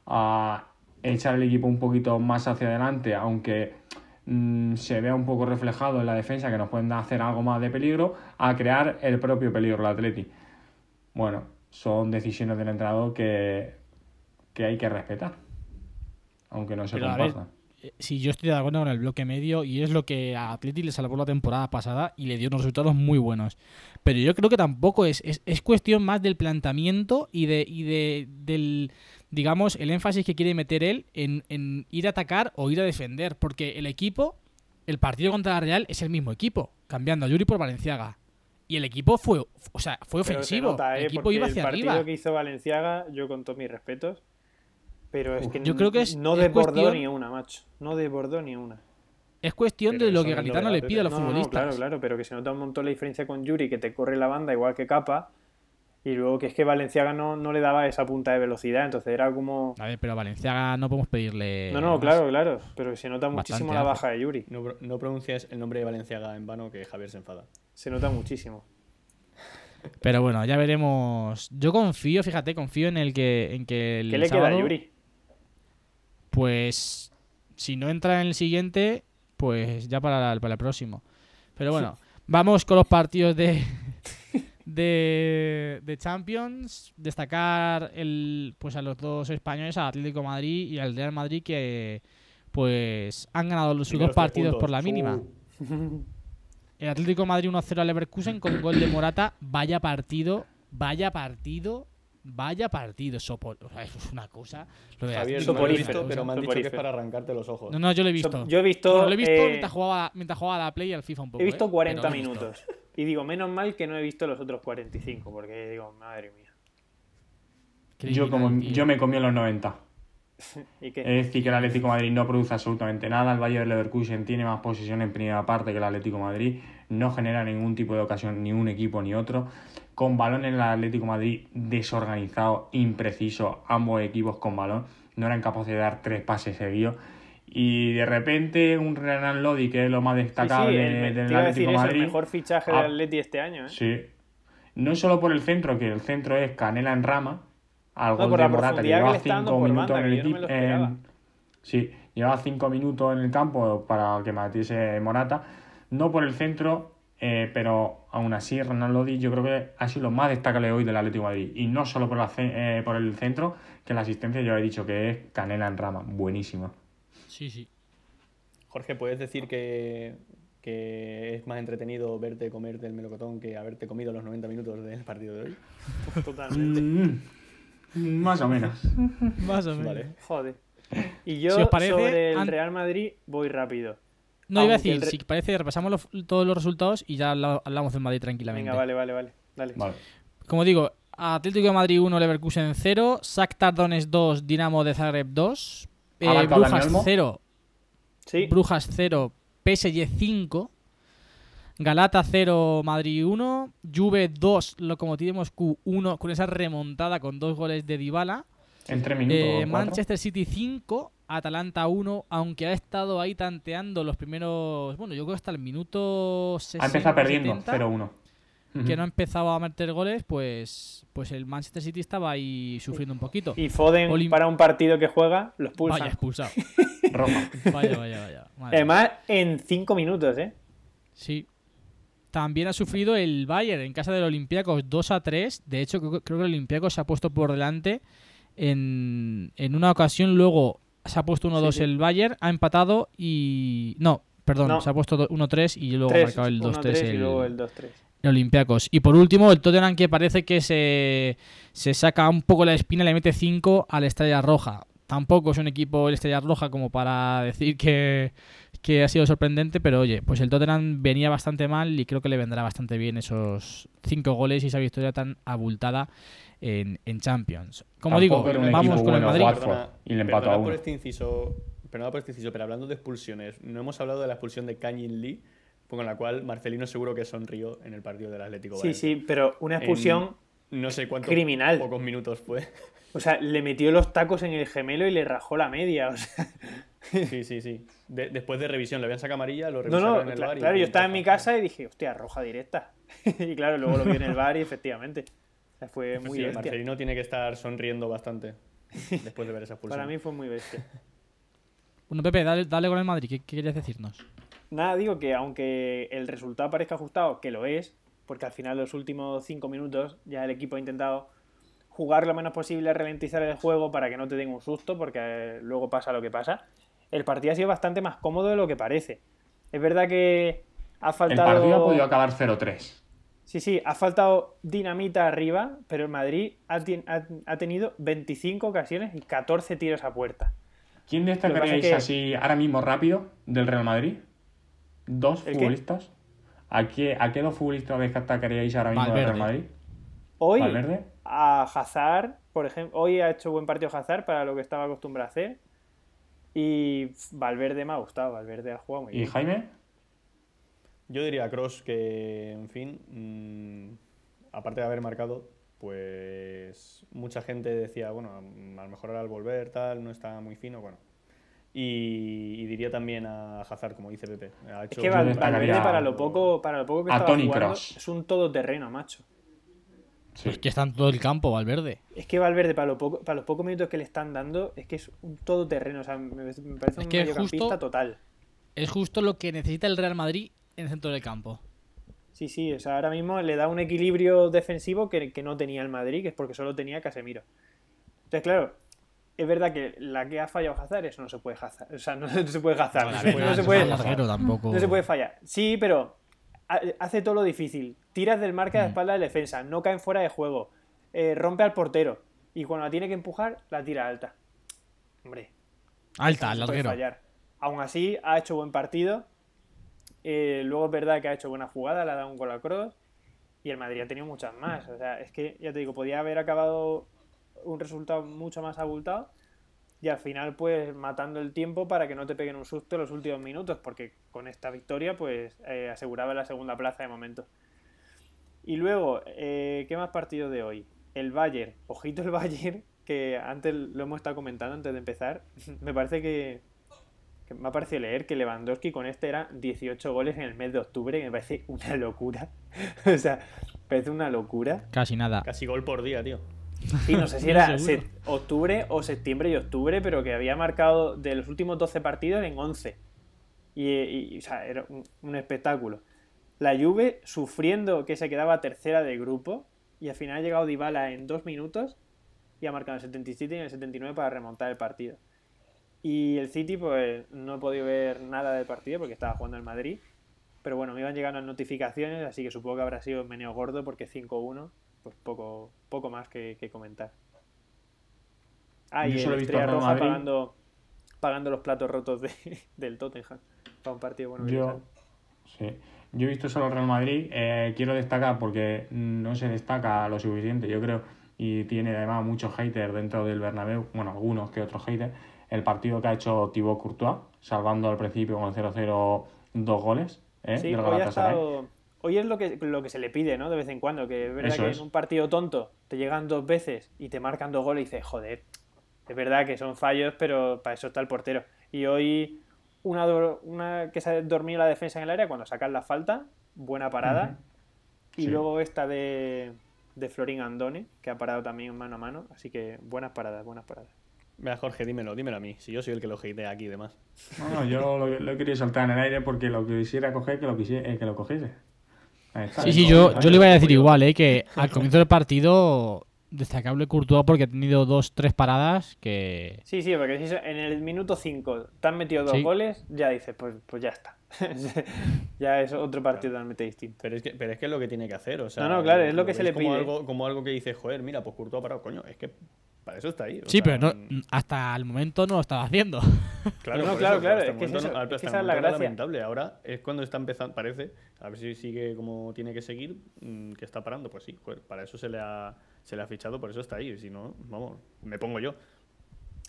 a echar el equipo un poquito más hacia adelante, aunque mm, se vea un poco reflejado en la defensa que nos pueden hacer algo más de peligro, a crear el propio peligro el Atleti. Bueno, son decisiones del entrenador que, que hay que respetar, aunque no se compartan. Eh, Sí, yo estoy de acuerdo con el bloque medio y es lo que a Atleti le salvó la temporada pasada y le dio unos resultados muy buenos. Pero yo creo que tampoco es, es, es cuestión más del planteamiento y de, y de del digamos el énfasis que quiere meter él en, en ir a atacar o ir a defender. Porque el equipo, el partido contra la Real es el mismo equipo, cambiando a Yuri por Valenciaga. Y el equipo fue, o sea, fue ofensivo. nota, el ¿eh? equipo Porque iba el hacia partido arriba. que hizo Valenciaga, yo con todos mis respetos, pero es que Yo creo que es- no es desbordó cuestión- ni una, macho. No desbordó ni una. Es cuestión Pero de lo que Garitano le pide a los No, no, no, futbolistas. claro, claro, pero que se nota un montón la diferencia con Yuri, que te corre la banda igual que Capa, y luego que es que Valenciaga no, no le daba esa punta de velocidad, entonces era como... A ver, pero a Valenciaga no podemos pedirle. No, no, más. claro, claro, pero se nota muchísimo la baja de Yuri, No, no pronuncias el nombre de Valenciaga en vano que Javier se enfada. se nota muchísimo. Pero bueno, ya veremos. Yo confío, fíjate, confío en el que en que el ¿Qué le sábado, queda a Yuri? Pues si no entra en el siguiente, pues ya para, la- para el próximo. Pero bueno, vamos con los partidos de de, de Champions. Destacar el pues a los dos españoles, al Atlético de Madrid y al Real Madrid que pues han ganado sus Primeros dos partidos por la mínima. Su- El Atlético de Madrid 1-0 al Leverkusen con gol de Morata. Vaya partido, vaya partido, vaya partido. Sopor... o sea, eso es una cosa. Lo de Javier, Atlético no lo he de Soporífero, visto, pero me han dicho que es para arrancarte los ojos. No, no, yo lo he visto. Yo he visto, Bueno, lo he visto eh, mientras, jugaba, mientras jugaba a la Play y al FIFA un poco. he visto ¿eh? 40 Pero lo he visto. minutos. Y digo, menos mal que no he visto los otros 45, porque digo, madre mía. Yo, como, yo me comí en los 90. ¿Y qué? Es decir, que el Atlético de Madrid no produce absolutamente nada. El Bayern Leverkusen tiene más posesión en primera parte que el Atlético de Madrid. No genera ningún tipo de ocasión, ni un equipo ni otro. Con balón en el Atlético de Madrid desorganizado, impreciso. Ambos equipos con balón. No eran capaces de dar tres pases seguidos. Y de repente un Renan Lodi, que es lo más Sí, sí, destacable el, del Atlético decir de eso, el Madrid. mejor fichaje del Atleti este año, ¿eh? Sí. No solo por el centro, que el centro es Canela en rama, al No, gol por de la Morata, que minutos banda, en el no equipo. sí, llevaba cinco minutos en el campo para que metiese Morata. No por el centro, eh, pero aún así Ronald Lodi yo creo que ha sido lo más destacable hoy del Atlético de Madrid. Y no solo por, la ce- eh, por el centro, que la asistencia yo he dicho que es Canela en rama, buenísima. Sí, sí. Jorge, ¿puedes decir que, que es más entretenido verte comerte el melocotón que haberte comido los 90 minutos del partido de hoy? Totalmente. Mm, más o menos. Más o menos. Vale. Joder. Y yo Si os parece, sobre el Real Madrid voy rápido. No, iba a decir, re- si parece, repasamos los- todos los resultados y ya habla- hablamos del Madrid tranquilamente. Venga, vale, vale, vale. Dale. Vale. Como digo, Atlético de Madrid 1, Leverkusen 0, Shakhtar Donetsk 2, Dinamo de Zagreb 2, eh, ¿Ha marcado Dani Brujas Olmo? 0, Sí, Brujas 0, PSG 5, Galata 0, Madrid 1, Juve 2, Lokomotiv Moscú 1, con esa remontada con dos goles de Dybala. En tres minutos. Eh. Manchester City 5, Atalanta 1, aunque ha estado ahí tanteando los primeros. Bueno, yo creo que hasta el minuto 60. Ha empezado perdiendo 70. 0-1. que no empezaba a meter goles, pues, pues el Manchester City estaba ahí sufriendo un poquito. Y Foden, Olim- para un partido que juega, los pulsa. Vaya expulsado. Roja. Vaya, vaya, vaya. Madre Además, en 5 minutos, ¿eh? Sí. También ha sufrido el Bayern en casa del Olympiacos 2 a 3. De hecho, creo, creo que el Olympiacos se ha puesto por delante en, en una ocasión. Luego se ha puesto 1-2 Sí, sí. el Bayern, ha empatado y. No, perdón, No. se ha puesto do- 1-3 y luego ha 3, marcado el 2-3 3 y el, luego el 2-3. el Olympiacos. Y por último, el Tottenham que parece que se, se saca un poco la espina y le mete 5 al Estrella Roja. Tampoco es un equipo el Estrella Roja como para decir que, que ha sido sorprendente, pero oye, pues el Tottenham venía bastante mal y creo que le vendrá bastante bien esos 5 goles y esa victoria tan abultada en, en Champions. Como Tampoco digo, vamos con el Madrid. Watford. Y le empató perdona a uno. por este inciso, perdona por este inciso, pero hablando de expulsiones, no hemos hablado de la expulsión de Canyon Lee, con la cual Marcelino seguro que sonrió en el partido del Atlético. Sí, Valencia. sí, pero una expulsión. No sé cuántos criminal. pocos minutos fue. O sea, le metió los tacos en el gemelo y le rajó la media. O sea, Sí, sí, sí. De- después de revisión, le habían sacado amarilla, lo revisaron no, en el cla- bar y claro, yo estaba en mi casa y dije, hostia, roja directa. y claro, luego lo vi en el bar y efectivamente. O sea, fue muy Sí, bestia. Marcelino tiene que estar sonriendo bastante después de ver esa expulsión. Para mí fue muy bestia. Bueno, Pepe, dale, dale con el Madrid. ¿Qué, qué querías decirnos? Nada, digo que aunque el resultado parezca ajustado, que lo es, porque al final los últimos cinco minutos ya el equipo ha intentado jugar lo menos posible, ralentizar el juego para que no te den un susto, porque eh, luego pasa lo que pasa. El partido ha sido bastante más cómodo de lo que parece. Es verdad que ha El faltado... partido ha podido acabar 0-3. Sí, sí, ha faltado dinamita arriba, pero el Madrid ha, tien- ha- ha tenido 25 ocasiones y 14 tiros a puerta. ¿Quién destacaríais es que- así ahora mismo rápido del Real Madrid? ¿Dos futbolistas? ¿A qué, ¿A qué dos futbolistas destacaríais ahora mismo del. Real Madrid? Hoy ¿Valverde? a Hazard, por ejemplo, hoy ha hecho buen partido Hazard para lo que estaba acostumbrado a hacer. Y Valverde me ha gustado, Valverde ha jugado muy ¿Y bien. Jaime? Yo diría a Cross que, en fin, mm, aparte de haber marcado, pues mucha gente decía, bueno, a lo mejor ahora al volver, tal, no está muy fino, bueno. Y, y diría también a Hazard, como dice Pepe. Ha Es hecho que Val- destacaría Valverde para lo poco, para lo poco que a estaba jugando Kroos. es un todoterreno, macho. Sí. Es que está en todo el campo, Valverde. Es que Valverde para, lo poco, para los pocos minutos que le están dando es que es un todoterreno, o sea, me, me parece Es un que mediocampista justo- total. Es justo lo que necesita el Real Madrid en el centro del campo. Sí, sí, o sea, ahora mismo le da un equilibrio defensivo que, que no tenía el Madrid, que es porque solo tenía Casemiro. Entonces, claro, es verdad que la que ha fallado Hazard, eso no se puede Hazard. O sea, no, se puede Hazard. No, se puede, no se puede- larguero tampoco. no se puede fallar. Sí, pero ha- hace todo lo difícil. Tiras del marca de espalda de defensa, no caen fuera de juego, eh, rompe al portero. Y cuando la tiene que empujar, la tira alta. Hombre, Alta, no el se puede larguero. fallar. Aún así, ha hecho buen partido. Eh, luego es verdad que ha hecho buena jugada, le ha dado un gol a Kroos. Y el Madrid ha tenido muchas más. O sea, es que, ya te digo, podía haber acabado un resultado mucho más abultado. Y al final, pues, matando el tiempo para que no te peguen un susto los últimos minutos. Porque con esta victoria, pues, eh, aseguraba la segunda plaza de momento. Y luego, eh, ¿qué más partido de hoy? El Bayern. Ojito el Bayern, que antes lo hemos estado comentando antes de empezar. Me parece que, que me ha parecido leer que Lewandowski con este era 18 goles en el mes de octubre, que me parece una locura. o sea, parece una locura. Casi nada. Casi gol por día, tío. Sí, no sé si era octubre o septiembre y octubre, pero que había marcado de los últimos 12 partidos en 11. Y, y, o sea, era un, un espectáculo. La Juve sufriendo que se quedaba tercera del grupo y al final ha llegado Dybala en dos minutos y ha marcado en el 77 y en el 79 para remontar el partido. Y el City, pues no he podido ver nada del partido porque estaba jugando el Madrid. Pero bueno, me iban llegando las notificaciones, así que supongo que habrá sido meneo gordo porque 5-1, pues poco, poco más que, que comentar. Ah, Yo y el Estrella Roja Madrid. pagando, pagando los platos rotos de- del Tottenham para un partido bueno. Yo, sí. Yo he visto solo Real Madrid. eh, quiero destacar porque no se destaca lo suficiente, yo creo, y tiene además muchos haters dentro del Bernabéu, bueno, algunos que otros haters, el partido que ha hecho Thibaut Courtois, salvando al principio con el 0-0 dos goles ¿eh? Sí, hoy, estado- hoy es lo que, lo que se le pide, ¿no? De vez en cuando, que es verdad Eso que es. en un partido tonto te llegan dos veces y te marcan dos goles y dices, joder, es verdad que son fallos, pero para eso está el portero. Y hoy una, una que se ha dormido la defensa en el área cuando sacan la falta, buena parada. Y Sí. luego esta de, de Florín Andone, que ha parado también mano a mano. Así que buenas paradas, buenas paradas. Mira, Jorge, dímelo, dímelo a mí. Si yo soy el que lo hatea aquí y demás. No, no, yo lo, lo he querido soltar en el aire porque lo quisiera coger, que lo, quisiera, eh, que lo cogiese. Ahí está. Sí, sí, yo, yo le iba a decir igual, ¿eh? Que al comienzo del partido, destacable Courtois porque ha tenido dos, tres paradas que... Sí, sí, porque si en el minuto 5 te han metido dos Sí. goles, ya dices, pues, pues ya está. ya es otro partido totalmente distinto. Pero es, que, pero es que es lo que tiene que hacer. O sea, No, no, claro, es lo que se le como pide. Algo, como algo que dice, joder, mira, pues Courtois ha parado. Coño, es que para eso está ahí. Sí, sea, pero no, hasta el momento no lo estaba haciendo. Claro, No, claro, eso, claro, hasta es que es momento eso, no- es que hasta el esa es la gracia. lamentable. Ahora es cuando está empezando, parece, a ver si sigue como tiene que seguir, mm, que está parando. Pues sí, joder, para eso se le ha, se le ha fichado, por eso está ahí. Si no, vamos, me pongo yo.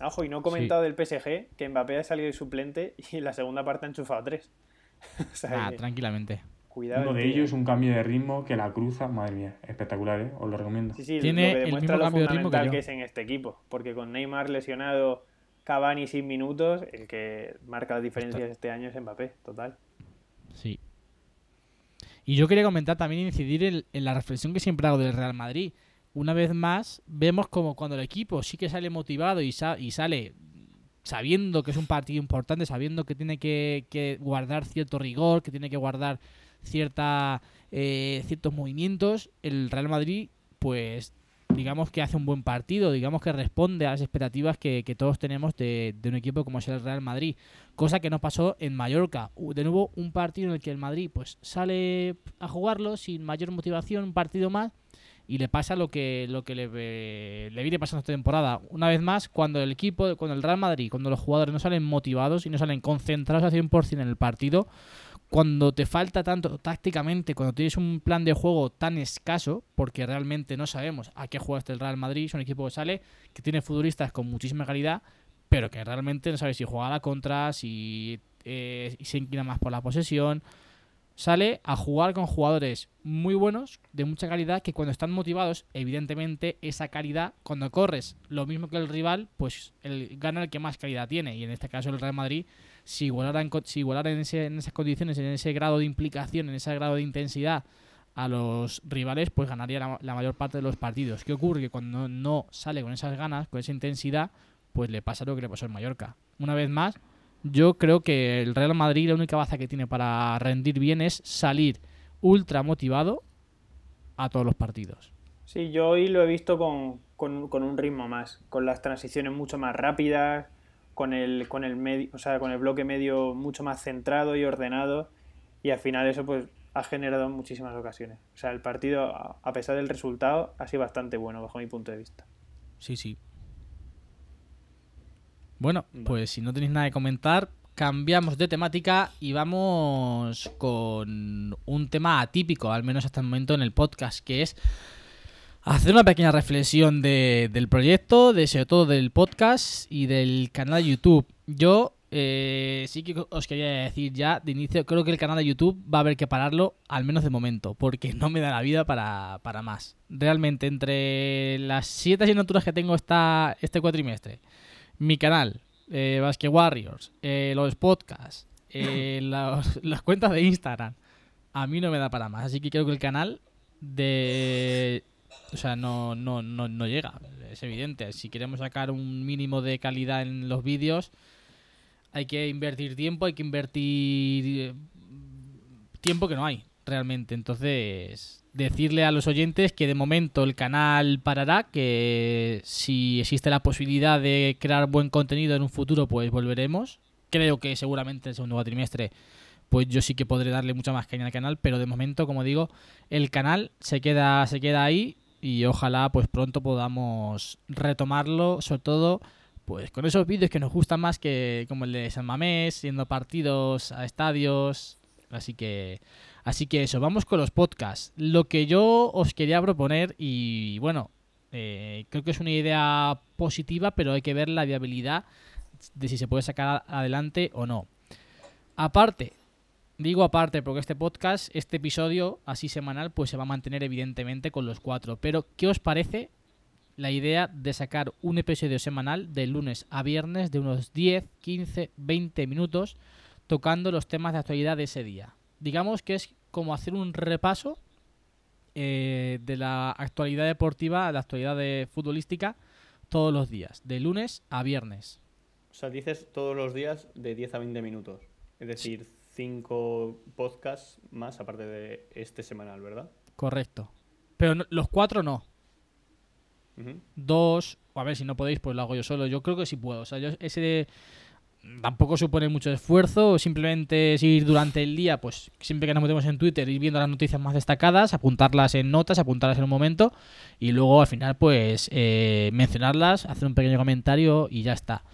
Ojo, y no he comentado del PSG que Mbappé ha salido de suplente y en la segunda parte ha enchufado tres. o sea, Ah, que tranquilamente. Cuidado. Uno de tío. ellos es un cambio de ritmo que la cruza, madre mía, espectacular, ¿eh? Os lo recomiendo. Sí, sí, Tiene lo que el mismo lo cambio de ritmo que fundamental yo. que, es en este equipo. Porque con Neymar lesionado, Cavani sin minutos, el que marca las diferencias este año es Mbappé, total. Sí. Y yo quería comentar también incidir en, en la reflexión que siempre hago del Real Madrid. Una vez más, vemos como cuando el equipo sí que sale motivado y, sa- y sale sabiendo que es un partido importante, sabiendo que tiene que, que guardar cierto rigor, que tiene que guardar cierta eh, ciertos movimientos, el Real Madrid, pues digamos que hace un buen partido, digamos que responde a las expectativas que, todos tenemos de, un equipo como es el Real Madrid cosa que no pasó en Mallorca. De nuevo, un partido en el que el Madrid pues sale a jugarlo sin mayor motivación, un partido más, y le pasa lo que, lo que le, eh, viene pasando esta temporada. Una vez más, cuando el equipo, cuando el Real Madrid, cuando los jugadores no salen motivados y no salen concentrados al 100% en el partido, cuando te falta tanto tácticamente, cuando tienes un plan de juego tan escaso, porque realmente no sabemos a qué juega este el Real Madrid, es un equipo que sale, que tiene futbolistas con muchísima calidad, pero que realmente no sabes si juega a la contra, si eh, se inclina más por la posesión. Sale a jugar con jugadores muy buenos, de mucha calidad, que cuando están motivados, evidentemente esa calidad, cuando corres lo mismo que el rival, pues el, gana el que más calidad tiene. Y en este caso el Real Madrid, si igualara en, co- si igualara en, ese- esas condiciones, en ese grado de implicación, en ese grado de intensidad a los rivales, pues ganaría la, mayor parte de los partidos. ¿Qué ocurre? Que cuando no sale con esas ganas, con esa intensidad, pues le pasa lo que le pasó en Mallorca. Una vez más, yo creo que el Real Madrid la única baza que tiene para rendir bien es salir ultra motivado a todos los partidos. Sí, yo hoy lo he visto con un ritmo más, con las transiciones mucho más rápidas, con el, con el medio, o sea, con el bloque medio mucho más centrado y ordenado, y al final eso pues ha generado muchísimas ocasiones. O sea, el partido, a a pesar del resultado, ha sido bastante bueno bajo mi punto de vista. Sí, sí. Bueno, pues si no tenéis nada que comentar, cambiamos de temática y vamos con un tema atípico, al menos hasta el momento en el podcast, que es hacer una pequeña reflexión de- del proyecto, de sobre todo del podcast y del canal de YouTube. Yo eh, sí que os quería decir ya de inicio, creo que el canal de YouTube va a haber que pararlo, al menos de momento, porque no me da la vida para, para más. Realmente, entre las siete asignaturas que tengo esta, este cuatrimestre, mi canal, eh, Basket Warriors, eh, los podcasts, eh, los- las cuentas de Instagram, a mí no me da para más. Así que creo que el canal de... O sea, no, no, no, no llega, es evidente. Si queremos sacar un mínimo de calidad en los vídeos, hay que invertir tiempo, hay que invertir eh, tiempo que no hay realmente. Entonces, decirle a los oyentes que de momento el canal parará, que si existe la posibilidad de crear buen contenido en un futuro, pues volveremos. Creo que seguramente el segundo cuatrimestre, pues yo sí que podré darle mucha más caña al canal, pero de momento, como digo, el canal se queda, se queda ahí y ojalá pues pronto podamos retomarlo, sobre todo pues con esos vídeos que nos gustan más que como el de San Mamés, yendo partidos, a estadios, así que así que eso, vamos con los podcasts. Lo que yo os quería proponer y bueno, eh, creo que es una idea positiva, pero hay que ver la viabilidad de si se puede sacar adelante o no. Aparte, digo aparte porque este podcast, este episodio así semanal, pues se va a mantener evidentemente con los cuatro. Pero, ¿qué os parece la idea de sacar un episodio semanal de lunes a viernes de unos 10, 15, 20 minutos tocando los temas de actualidad de ese día? Digamos que es como hacer un repaso eh, de la actualidad deportiva, la actualidad de futbolística, todos los días, de lunes a viernes. O sea, dices todos los días de 10 a 20 minutos. Es decir, 5 podcasts más aparte de este semanal, ¿verdad? Correcto. Pero no- los cuatro no. Ujú. Dos, o a ver si no podéis, pues lo hago yo solo. Yo creo que sí puedo. O sea, yo ese de- tampoco supone mucho esfuerzo. Simplemente es ir durante el día, pues siempre que nos metemos en Twitter, ir viendo las noticias más destacadas, apuntarlas en notas, apuntarlas en un momento y luego al final, pues eh, mencionarlas, hacer un pequeño comentario y ya está.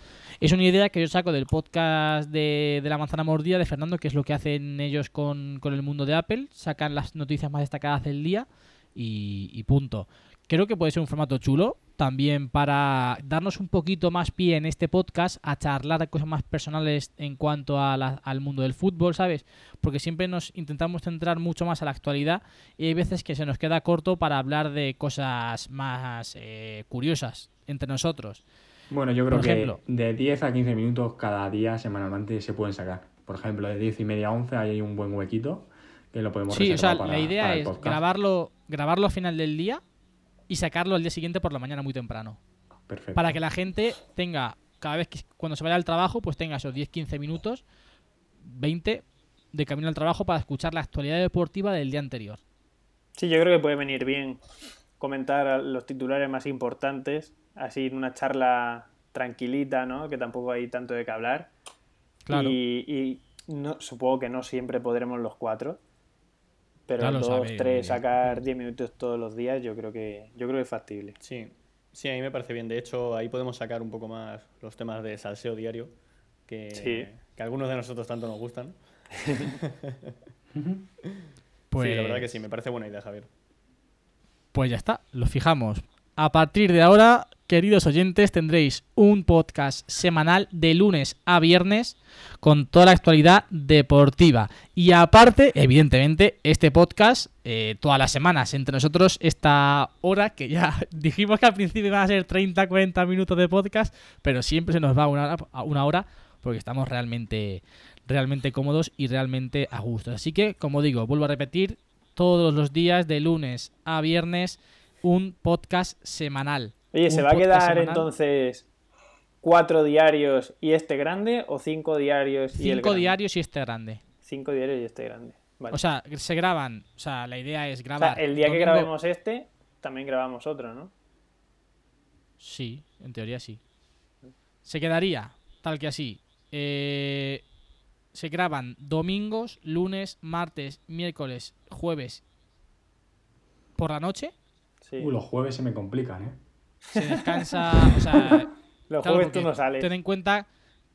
Es una idea que yo saco del podcast de, de la manzana mordida de Fernando, que es lo que hacen ellos con, con el mundo de Apple. Sacan las noticias más destacadas del día y, punto. Creo que puede ser un formato chulo también para darnos un poquito más pie en este podcast a charlar cosas más personales en cuanto a al mundo del fútbol, ¿sabes? Porque siempre nos intentamos centrar mucho más a la actualidad y hay veces que se nos queda corto para hablar de cosas más eh, curiosas entre nosotros. Bueno, yo creo Por ejemplo. que de 10 a 15 minutos cada día semanalmente se pueden sacar. Por ejemplo, de 10 y media a 11 hay un buen huequito que lo podemos Sí, o sea, para- la idea es grabarlo, grabarlo a final del día y sacarlo al día siguiente por la mañana muy temprano. Perfecto. Para que la gente tenga, cada vez que cuando se vaya al trabajo, pues tenga esos 10-15 minutos, 20 de camino al trabajo para escuchar la actualidad deportiva del día anterior. Sí, yo creo que puede venir bien comentar los titulares más importantes, así en una charla tranquilita, ¿no? Que tampoco hay tanto de qué hablar. Claro. Y, y no, supongo que no siempre podremos los cuatro. Pero Ya dos, sabéis, tres, bien. sacar 10 minutos todos los días, yo creo que, yo creo que es factible. Sí, sí, a mí me parece bien. De hecho, ahí podemos sacar un poco más los temas de salseo diario, que, Sí. que a algunos de nosotros tanto nos gustan. Pues, Sí, la verdad que sí, me parece buena idea, Javier. Pues ya está, lo fijamos. A partir de ahora, queridos oyentes, tendréis un podcast semanal de lunes a viernes con toda la actualidad deportiva. Y aparte, evidentemente, este podcast eh, todas las semanas. Entre nosotros, esta hora que ya dijimos que al principio iban a ser 30, 40 minutos de podcast, pero siempre se nos va una hora, una hora porque estamos realmente, realmente cómodos y realmente a gusto. Así que, como digo, vuelvo a repetir, todos los días de lunes a viernes un podcast semanal. Oye, ¿se va a quedar semanal. entonces cuatro diarios y este grande o cinco diarios y el Cinco grande? diarios y este grande. Cinco diarios y este grande. Vale. O sea, se graban. O sea, la idea es O sea, grabar. el día que grabemos este, también grabamos otro, ¿no? Sí, en teoría sí. Se quedaría tal que así. Eh, se graban domingos, lunes, martes, miércoles, jueves por la noche. Sí. Uh, los jueves se me complican, ¿eh? Se descansa. o sea, Los Claro, jueves tú no sales. Ten en cuenta,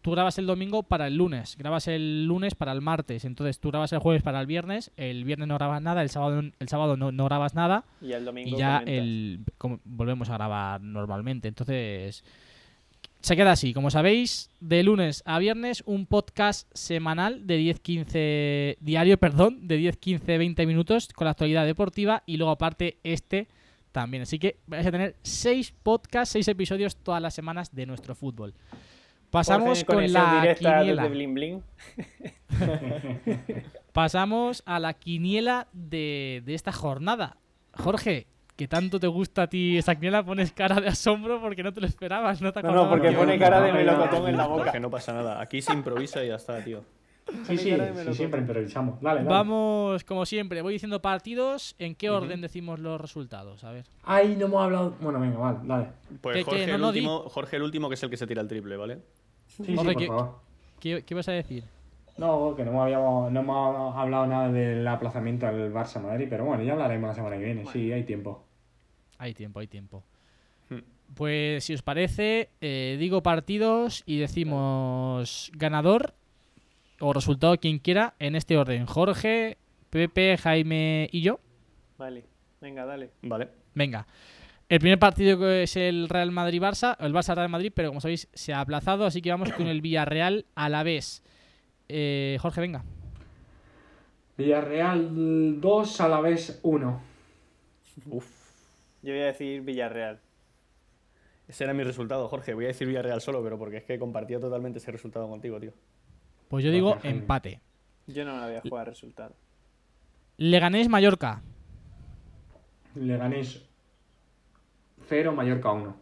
tú grabas el domingo para el lunes, grabas el lunes para el martes, entonces tú grabas el jueves para el viernes, el viernes no grabas nada, el sábado, el sábado no, no grabas nada Y el domingo y ya comentas. el como- volvemos a grabar normalmente. Entonces se queda así, como sabéis, de lunes a viernes un podcast semanal de 10-15 diario, perdón, de 10, 15, 20 minutos con la actualidad deportiva y luego aparte este también. Así que vais a tener seis podcasts, seis episodios todas las semanas de nuestro fútbol. Pasamos con la quiniela. Bling Bling. Pasamos a la quiniela de, de esta jornada. Jorge, ¿qué tanto te gusta a ti esa quiniela? Pones cara de asombro porque no te lo esperabas, no te No, no, porque que- pone cara de melocotón en la boca. Jorge, no pasa nada. Aquí se improvisa y ya está, tío. Sí, sí, sí, siempre improvisamos. Dale, dale. Vamos, como siempre, voy diciendo partidos. ¿En qué orden decimos los resultados? A ver. Ay, no hemos hablado. Bueno, venga, vale, dale. Pues ¿Qué- qué? Jorge, No, el no, di. último, Jorge el último, que es el que se tira el triple, ¿vale? Sí, sí, Jorge, por ¿qué- favor. ¿Qué, qué vas a decir? No, que no, habíamos, no hemos hablado nada del aplazamiento al Barça Madrid, pero bueno, ya hablaremos la semana que viene. Sí, hay tiempo. Hay tiempo, hay tiempo. Hmm. Pues si os parece, eh, digo partidos y decimos ganador o resultado quien quiera en este orden. Jorge, Pepe, Jaime y yo. Vale, venga, dale. Vale. Venga. El primer partido que es el Real Madrid-Barça, el Barça-Real Madrid, pero como sabéis se ha aplazado, así que vamos con el Villarreal a la vez. Eh, Jorge, venga. Villarreal 2, a la vez 1. Uf. Yo voy a decir Villarreal. Ese era mi resultado, Jorge. Voy a decir Villarreal solo, pero porque es que compartía totalmente ese resultado contigo, tío. Pues yo digo empate. Yo no me la voy a jugar resultado. Leganés-Mallorca. Leganés 0, Mallorca 1.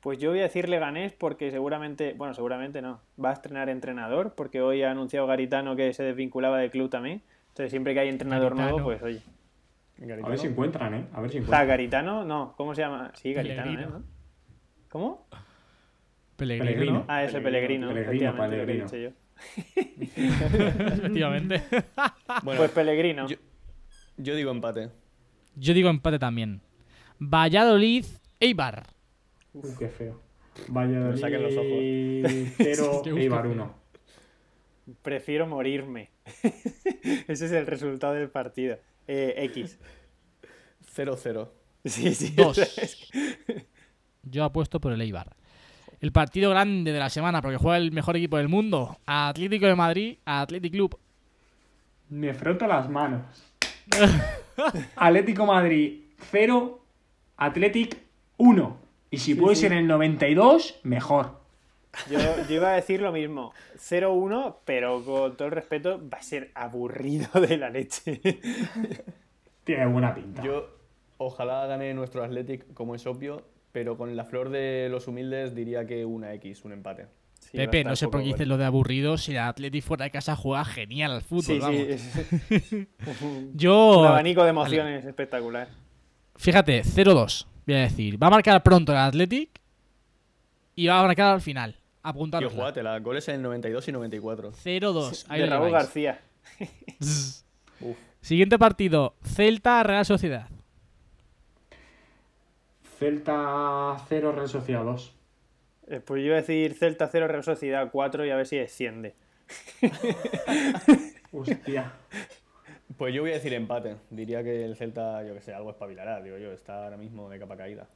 Pues yo voy a decir Leganés porque seguramente, bueno, seguramente no, va a estrenar entrenador porque hoy ha anunciado Garitano que se desvinculaba del club también. Entonces siempre que hay entrenador Garitano. nuevo, pues oye. Garitano. A ver si encuentran, ¿eh? A ver si O sea, encuentran. Garitano, no, ¿cómo se llama? Sí, Garitano, ¿eh? Pellegrino. ¿no? ¿Cómo? Pellegrino, Pellegrino. ¿no? Ah, ese Pellegrino, Pellegrino, efectivamente, lo que he Pellegrino. dicho yo. Efectivamente. Bueno, Pues Pellegrino. yo, yo digo empate. Yo digo empate también. Valladolid, Eibar. Uy, qué feo. Me saquen los Valladolid 0, Qué gusto. Eibar 1. Prefiero morirme. Ese es el resultado del partido. Eh, X. 0-0. Sí, sí. Dos. Yo apuesto por el Eibar. El partido grande de la semana, porque juega el mejor equipo del mundo. Atlético de Madrid, Athletic Club. Me froto las manos. Atlético Madrid 0, Athletic 1. Y si puede sí. ser el 92, mejor. Yo, yo iba a decir lo mismo. 0-1, pero con todo el respeto, va a ser aburrido de la leche. Tiene buena pinta. Yo ojalá gane nuestro Athletic, como es obvio, pero con la flor de los humildes diría que una X, un empate. Sí, Pepe, no sé por qué dices bueno. lo de aburrido. Si el Athletic fuera de casa juega genial al fútbol. Sí, vamos. sí. es- un Yo. abanico de emociones espectacular. Fíjate, 0-2, voy a decir. Va a marcar pronto el Athletic y va a marcar al final. Tío, Apuntaros. jugátela, goles en el 92 y 94. 0-2. Ahí de Raúl. García. Uf. Siguiente partido: Celta Real Sociedad. Celta 0, Real Sociedad 2. Eh, Pues yo iba a decir Celta 0, Real Sociedad 4 y a ver si desciende. Hostia. Pues yo voy a decir empate. Diría que el Celta, yo que sé, algo espabilará, digo yo, está ahora mismo de capa caída.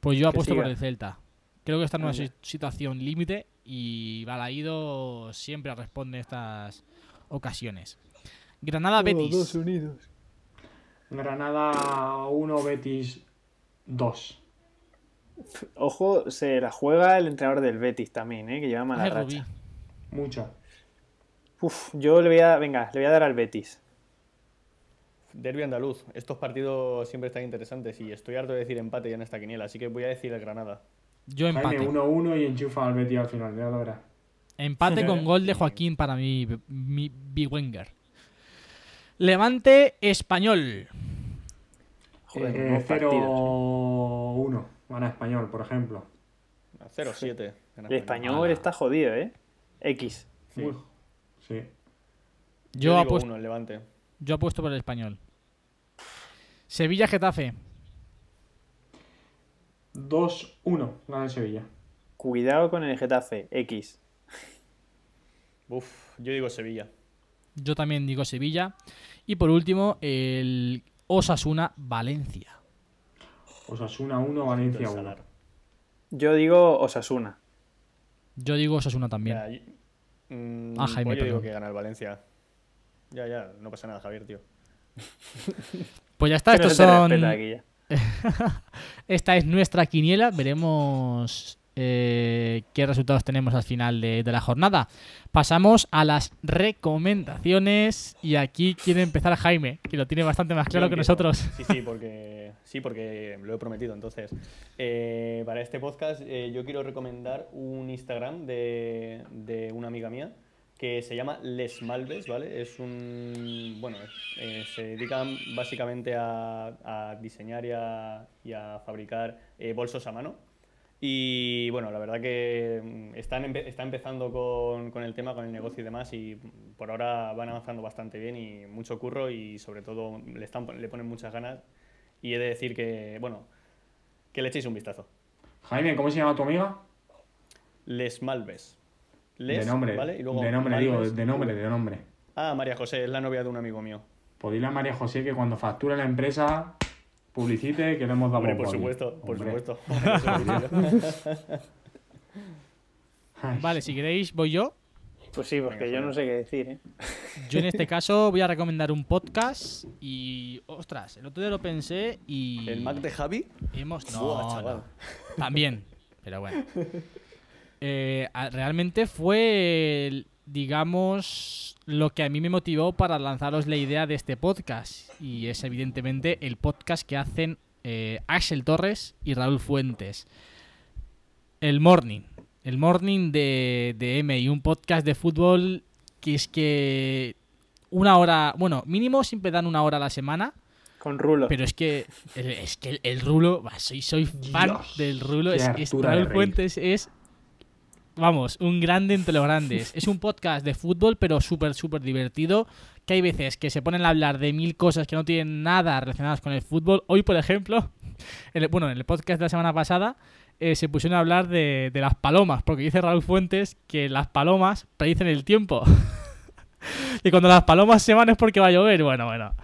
Pues yo apuesto por el Celta. Creo que está en una Venga. situación límite y Balaído siempre responde a estas ocasiones. Granada Betis. unidos. Granada 1, Betis 2. Ojo, se la juega el entrenador del Betis también, ¿eh? que lleva mala Ay, racha. Rubí. Mucho. Uf, yo le voy a. Venga, le voy a dar al Betis. Derby andaluz. Estos partidos siempre están interesantes y estoy harto de decir empate ya en esta quiniela, así que voy a decir el Granada. Yo empate. Jaime 1-1 y enchufa al Betis al final, ya lo verás. Empate con gol de Joaquín para mi, mi Big Wenger. Levante Español. Joder, Eh, nuevos partidos. 0-1. Gana Español, por ejemplo. 0-7. gana El español está jodido, ¿eh? X. Sí. Sí. Yo, Yo, apuesto, uno, el Levante. yo apuesto por el español. Sevilla Getafe. 2-1. Gana el Sevilla. Cuidado con el Getafe. X. Uf, yo digo Sevilla. Yo también digo Sevilla. Y por último, el Osasuna Valencia. Osasuna 1, Valencia El 1. Salar. Yo digo Osasuna. Yo digo Osasuna también. Ya, y- mm, Ah, Jaime, pues yo digo que gana el Valencia. Ya, ya, no pasa nada, Javier, tío. Pues ya está, estos son. aquí ya. Esta es nuestra quiniela. Veremos eh, qué resultados tenemos al final de, de la jornada. Pasamos a las recomendaciones. Y aquí quiere empezar Jaime, que lo tiene bastante más claro Yo que empiezo. nosotros. Sí, sí, porque, sí, porque lo he prometido. Entonces, eh, para este podcast eh, yo quiero recomendar un Instagram de, de una amiga mía que se llama Les Malves, ¿vale? Es un... Bueno, eh, se dedican básicamente a, a diseñar y a, y a fabricar eh, bolsos a mano. Y bueno, la verdad que mm, están, empe- está empezando con, con el tema, con el negocio y demás, y por ahora van avanzando bastante bien y mucho curro y sobre todo le, están, le ponen muchas ganas. Y he de decir que, bueno, que le echéis un vistazo. Jaime, ¿cómo se llama tu amiga? Les Malves. Les, de nombre. ¿vale? Y luego de nombre, digo, de nombre, de nombre. Ah, María José, es la novia de un amigo mío. Pues dile a María José que cuando facture la empresa, publicite que le hemos dado Hombre, por supuesto, por Hombre. supuesto. Vale, si queréis, voy yo. Pues sí, porque yo no sé qué decir, ¿eh? Yo en este caso voy a recomendar un podcast. Y. Ostras, el otro día lo pensé y. ¿El Mac de Javi? Hemos. No, Buah, chaval. no. También, pero bueno. Eh, realmente fue digamos, lo que a mí me motivó para lanzaros la idea de este podcast. Y es evidentemente el podcast que hacen eh, Axel Torres y Raúl Fuentes. El Morning. El Morning de, de MI, un podcast de fútbol que es que una hora, bueno, mínimo siempre dan una hora a la semana. Con rulo. Pero es que el, es que el, el rulo, soy, soy fan Dios, del rulo. Es, es- Raúl. Fuentes es, vamos, un grande entre los grandes. es un podcast de fútbol, pero súper, súper divertido. Que hay veces que se ponen a hablar de mil cosas que no tienen nada relacionadas con el fútbol. Hoy, por ejemplo, en el- bueno, en el podcast de la semana pasada eh, se pusieron a hablar de, de las palomas, porque dice Raúl Fuentes que las palomas predicen el tiempo. y cuando las palomas se van es porque va a llover. Bueno, bueno.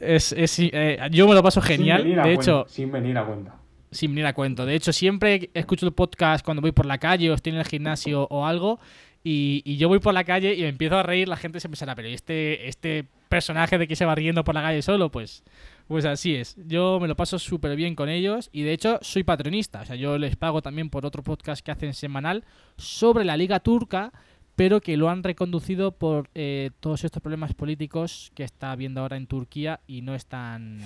Es, es, eh, yo me lo paso genial. Sin venir a De cuenta, hecho, Sin venir a cuenta. Sin venir a cuento. De hecho, siempre escucho el podcast cuando voy por la calle o estoy en el gimnasio o algo. Y, y yo voy por la calle y me empiezo a reír, la gente se pensará, pero ¿y este, este personaje de que se va riendo por la calle solo? Pues, pues así es. Yo me lo paso súper bien con ellos y de hecho soy patronista. O sea, yo les pago también por otro podcast que hacen semanal sobre la Liga Turca, pero que lo han reconducido por eh, todos estos problemas políticos que está habiendo ahora en Turquía y no están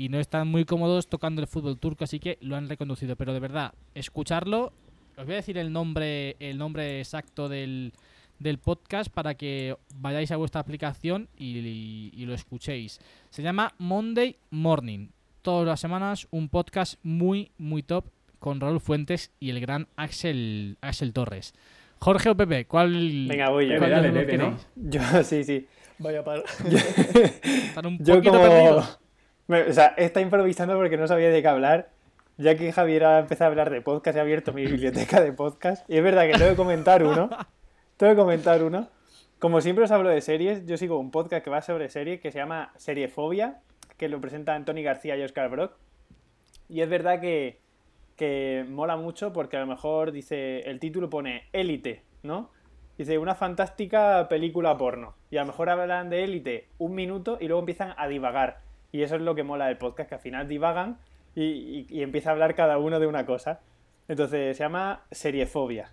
y no están muy cómodos tocando el fútbol turco, así que lo han reconducido. Pero de verdad, escucharlo. Os voy a decir el nombre, el nombre exacto del, del podcast para que vayáis a vuestra aplicación y, y- y lo escuchéis. Se llama Monday Morning. Todas las semanas un podcast muy, muy top con Raúl Fuentes y el gran Axel, Axel Torres. Jorge o Pepe, ¿cuál, Venga, voy yo. Dale, Pepe, ¿no? Yo, sí, sí. Vaya par. Están un Yo poquito como... perdidos. O sea, está improvisando porque no sabía de qué hablar. Ya que Javier ha empezado a hablar de podcast, he abierto mi biblioteca de podcast. Y es verdad que tengo que comentar uno. Tengo que comentar uno. Como siempre os hablo de series, yo sigo un podcast que va sobre series que se llama Seriefobia, que lo presentan Tony García y Oscar Brock. Y es verdad que, que mola mucho porque a lo mejor dice, el título pone Élite, ¿no? Dice, una fantástica película porno. Y a lo mejor hablan de Élite un minuto y luego empiezan a divagar. Y eso es lo que mola del podcast, que al final divagan y, y- y empieza a hablar cada uno de una cosa. Entonces se llama Seriefobia.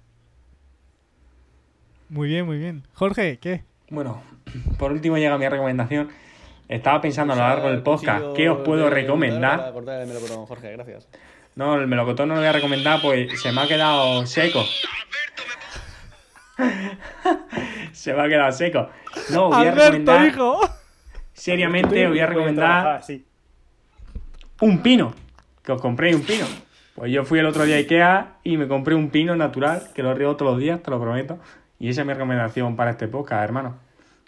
Muy bien, muy bien. Jorge, ¿qué? Bueno, por último llega mi recomendación. Estaba pensando a lo largo del podcast qué os puedo recomendar. cortar el melocotón, Jorge, gracias. No, el melocotón no lo voy a recomendar, pues se me ha quedado seco. se me ha quedado seco. No, voy a Alberto, recomendar. hijo. Seriamente, os voy a recomendar sí. un pino. Que os compréis un pino. Pues yo fui el otro día a Ikea y me compré un pino natural, que lo riego todos los días, te lo prometo. Y esa es mi recomendación para este podcast, hermano.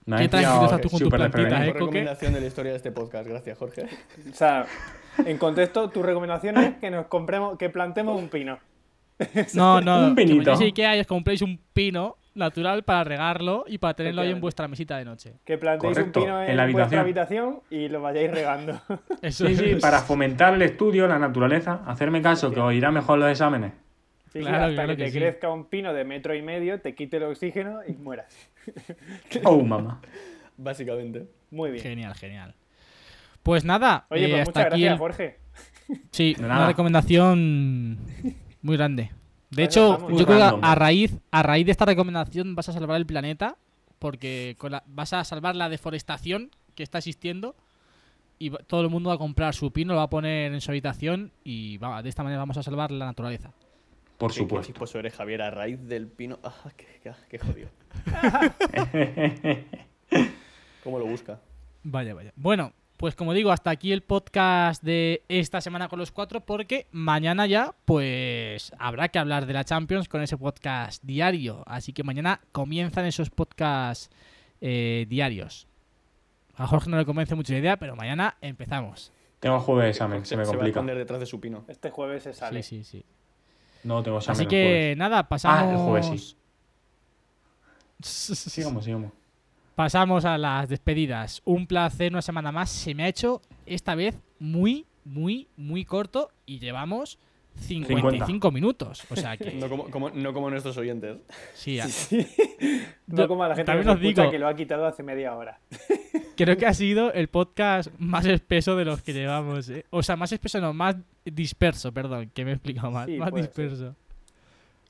Me Qué pillado estás tú con tu súper plantita, desprevenido. ¿eh? Recomendación de la historia de este podcast, gracias, Jorge. O sea, en contexto, tu recomendación es que nos compremos, que plantemos un pino. No, no. Un pinito. vayáis a Ikea y os compréis un pino natural para regarlo y para tenerlo ahí en vuestra mesita de noche. Que plantéis Correcto, un pino en, en la vuestra habitación. habitación y lo vayáis regando. Eso Sí, sí, es. para fomentar el estudio, la naturaleza, hacerme caso, que os irá mejor los exámenes. Sí, sí, Claro, hasta claro que, que te sí. crezca un pino de metro y medio, te quite el oxígeno y mueras. Oh, mamá. Básicamente. Muy bien. Genial, genial. Pues nada, Oye, eh, pues hasta muchas aquí gracias, el- Jorge. Sí, De una recomendación muy grande. De hecho, yo creo que a raíz, a raíz de esta recomendación vas a salvar el planeta, porque con la- vas a salvar la deforestación que está existiendo y todo el mundo va a comprar su pino, lo va a poner en su habitación y va, de esta manera vamos a salvar la naturaleza. Por Qué supuesto. chisposo eres, Javier, a raíz del pino. Ah, qué, qué, qué jodido. ¿Cómo lo busca? Vaya, vaya. Bueno, pues como digo, hasta aquí el podcast de esta semana con los cuatro, porque mañana ya, pues habrá que hablar de la Champions con ese podcast diario. Así que mañana comienzan esos podcasts eh, diarios. A Jorge no le convence mucho la idea, pero mañana empezamos. Tengo jueves de examen, se me va a complica. esconder detrás de su pino. Este jueves se sale. Sí, sí, sí. No tengo examen Así el que jueves. nada, pasamos. Ah, el jueves Sigamos, sigamos. Pasamos a las despedidas. Un placer una semana más. Se me ha hecho esta vez muy, muy, muy corto y llevamos 55 minutos. O sea que. No como, como- no como nuestros oyentes. Sí, Sí. No como a la gente que también nos os escucha digo- que lo ha quitado hace media hora. creo que ha sido el podcast más espeso de los que llevamos. ¿eh? O sea, más espeso, no, más disperso, perdón, que me he explicado mal. Sí, más ser. disperso.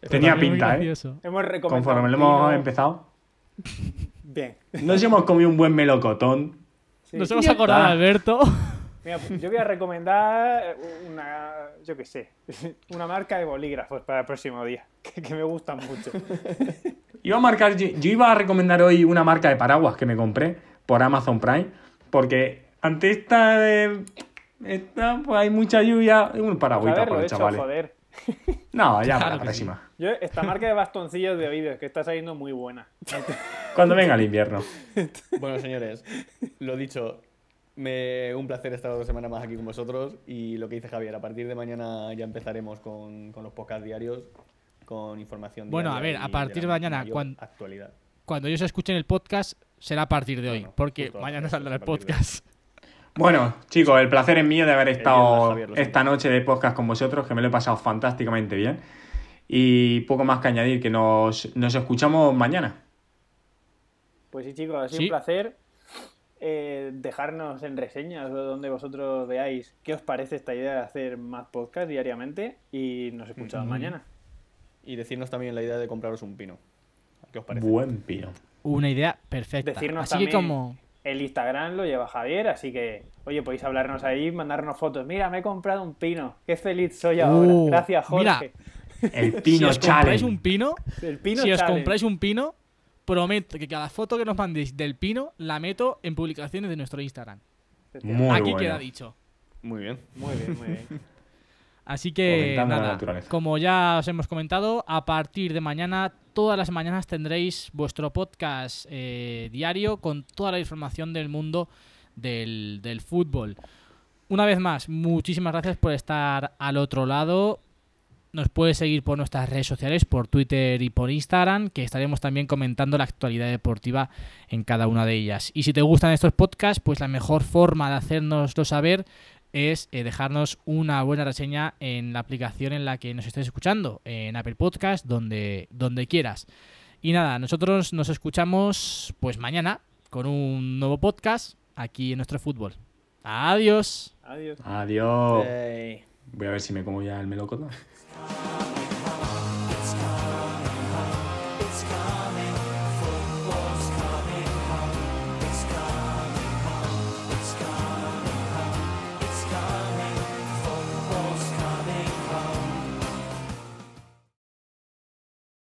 Tenía pinta, ¿eh? Hemos recomendado. Conforme lo hemos empezado. Bien. Nos hemos comido un buen melocotón. Sí. Nos hemos acordado, está. Alberto. Mira, yo voy a recomendar una, yo qué sé, una marca de bolígrafos para el próximo día, que, que me gustan mucho. Iba a marcar, yo, iba a recomendar hoy una marca de paraguas que me compré por Amazon Prime, porque ante esta, de- esta pues hay mucha lluvia, un paragüita Haberlo para los hecho, chavales. joder. No, ya Claro para la próxima. Yo, esta marca de bastoncillos de oídos que está saliendo muy buena. Cuando venga el invierno. Bueno, señores, lo dicho, me, un placer estar dos semanas más aquí con vosotros. Y lo que dice Javier, a partir de mañana ya empezaremos con, con los podcasts diarios, con información Bueno, a ver, a partir de mañana, mayor cuan- actualidad. Cuando ellos escuchen el podcast, será a partir de hoy, Bueno, porque justo, mañana saldrá el podcast. Bueno, chicos, el placer es mío de haber estado Javier, esta noche de podcast con vosotros, que me lo he pasado fantásticamente bien. Y poco más que añadir, que nos, nos escuchamos mañana. Pues sí, chicos, ha sido Sí. un placer eh, dejarnos en reseñas o donde vosotros veáis qué os parece esta idea de hacer más podcast diariamente y nos escuchamos mañana. Y decirnos también la idea de compraros un pino. ¿Qué os parece? Buen pino. Una idea perfecta. Decirnos Así que también como... el Instagram lo lleva Javier, así que, oye, podéis hablarnos ahí, mandarnos fotos. Mira, me he comprado un pino, qué feliz soy ahora. Uh, Gracias, Jorge. mira. El Si pino os compráis un pino, el pino si os compráis un pino, prometo que cada foto que nos mandéis del pino la meto en publicaciones de nuestro Instagram. Muy Aquí bueno. queda dicho. Muy bien. Muy bien, muy bien. Así que nada, como ya os hemos comentado, a partir de mañana, todas las mañanas tendréis vuestro podcast eh, diario con toda la información del mundo del, del fútbol. Una vez más, muchísimas gracias por estar al otro lado. Nos puedes seguir por nuestras redes sociales, por Twitter y por Instagram, que estaremos también comentando la actualidad deportiva en cada una de ellas. Y si te gustan estos podcasts, pues la mejor forma de hacérnoslo saber es eh, dejarnos una buena reseña en la aplicación en la que nos estés escuchando, en Apple Podcast, donde, donde quieras. Y nada, nosotros nos escuchamos pues mañana con un nuevo podcast aquí en nuestro fútbol. Adiós. Adiós. Adiós. Voy a ver si me como ya el melocotón.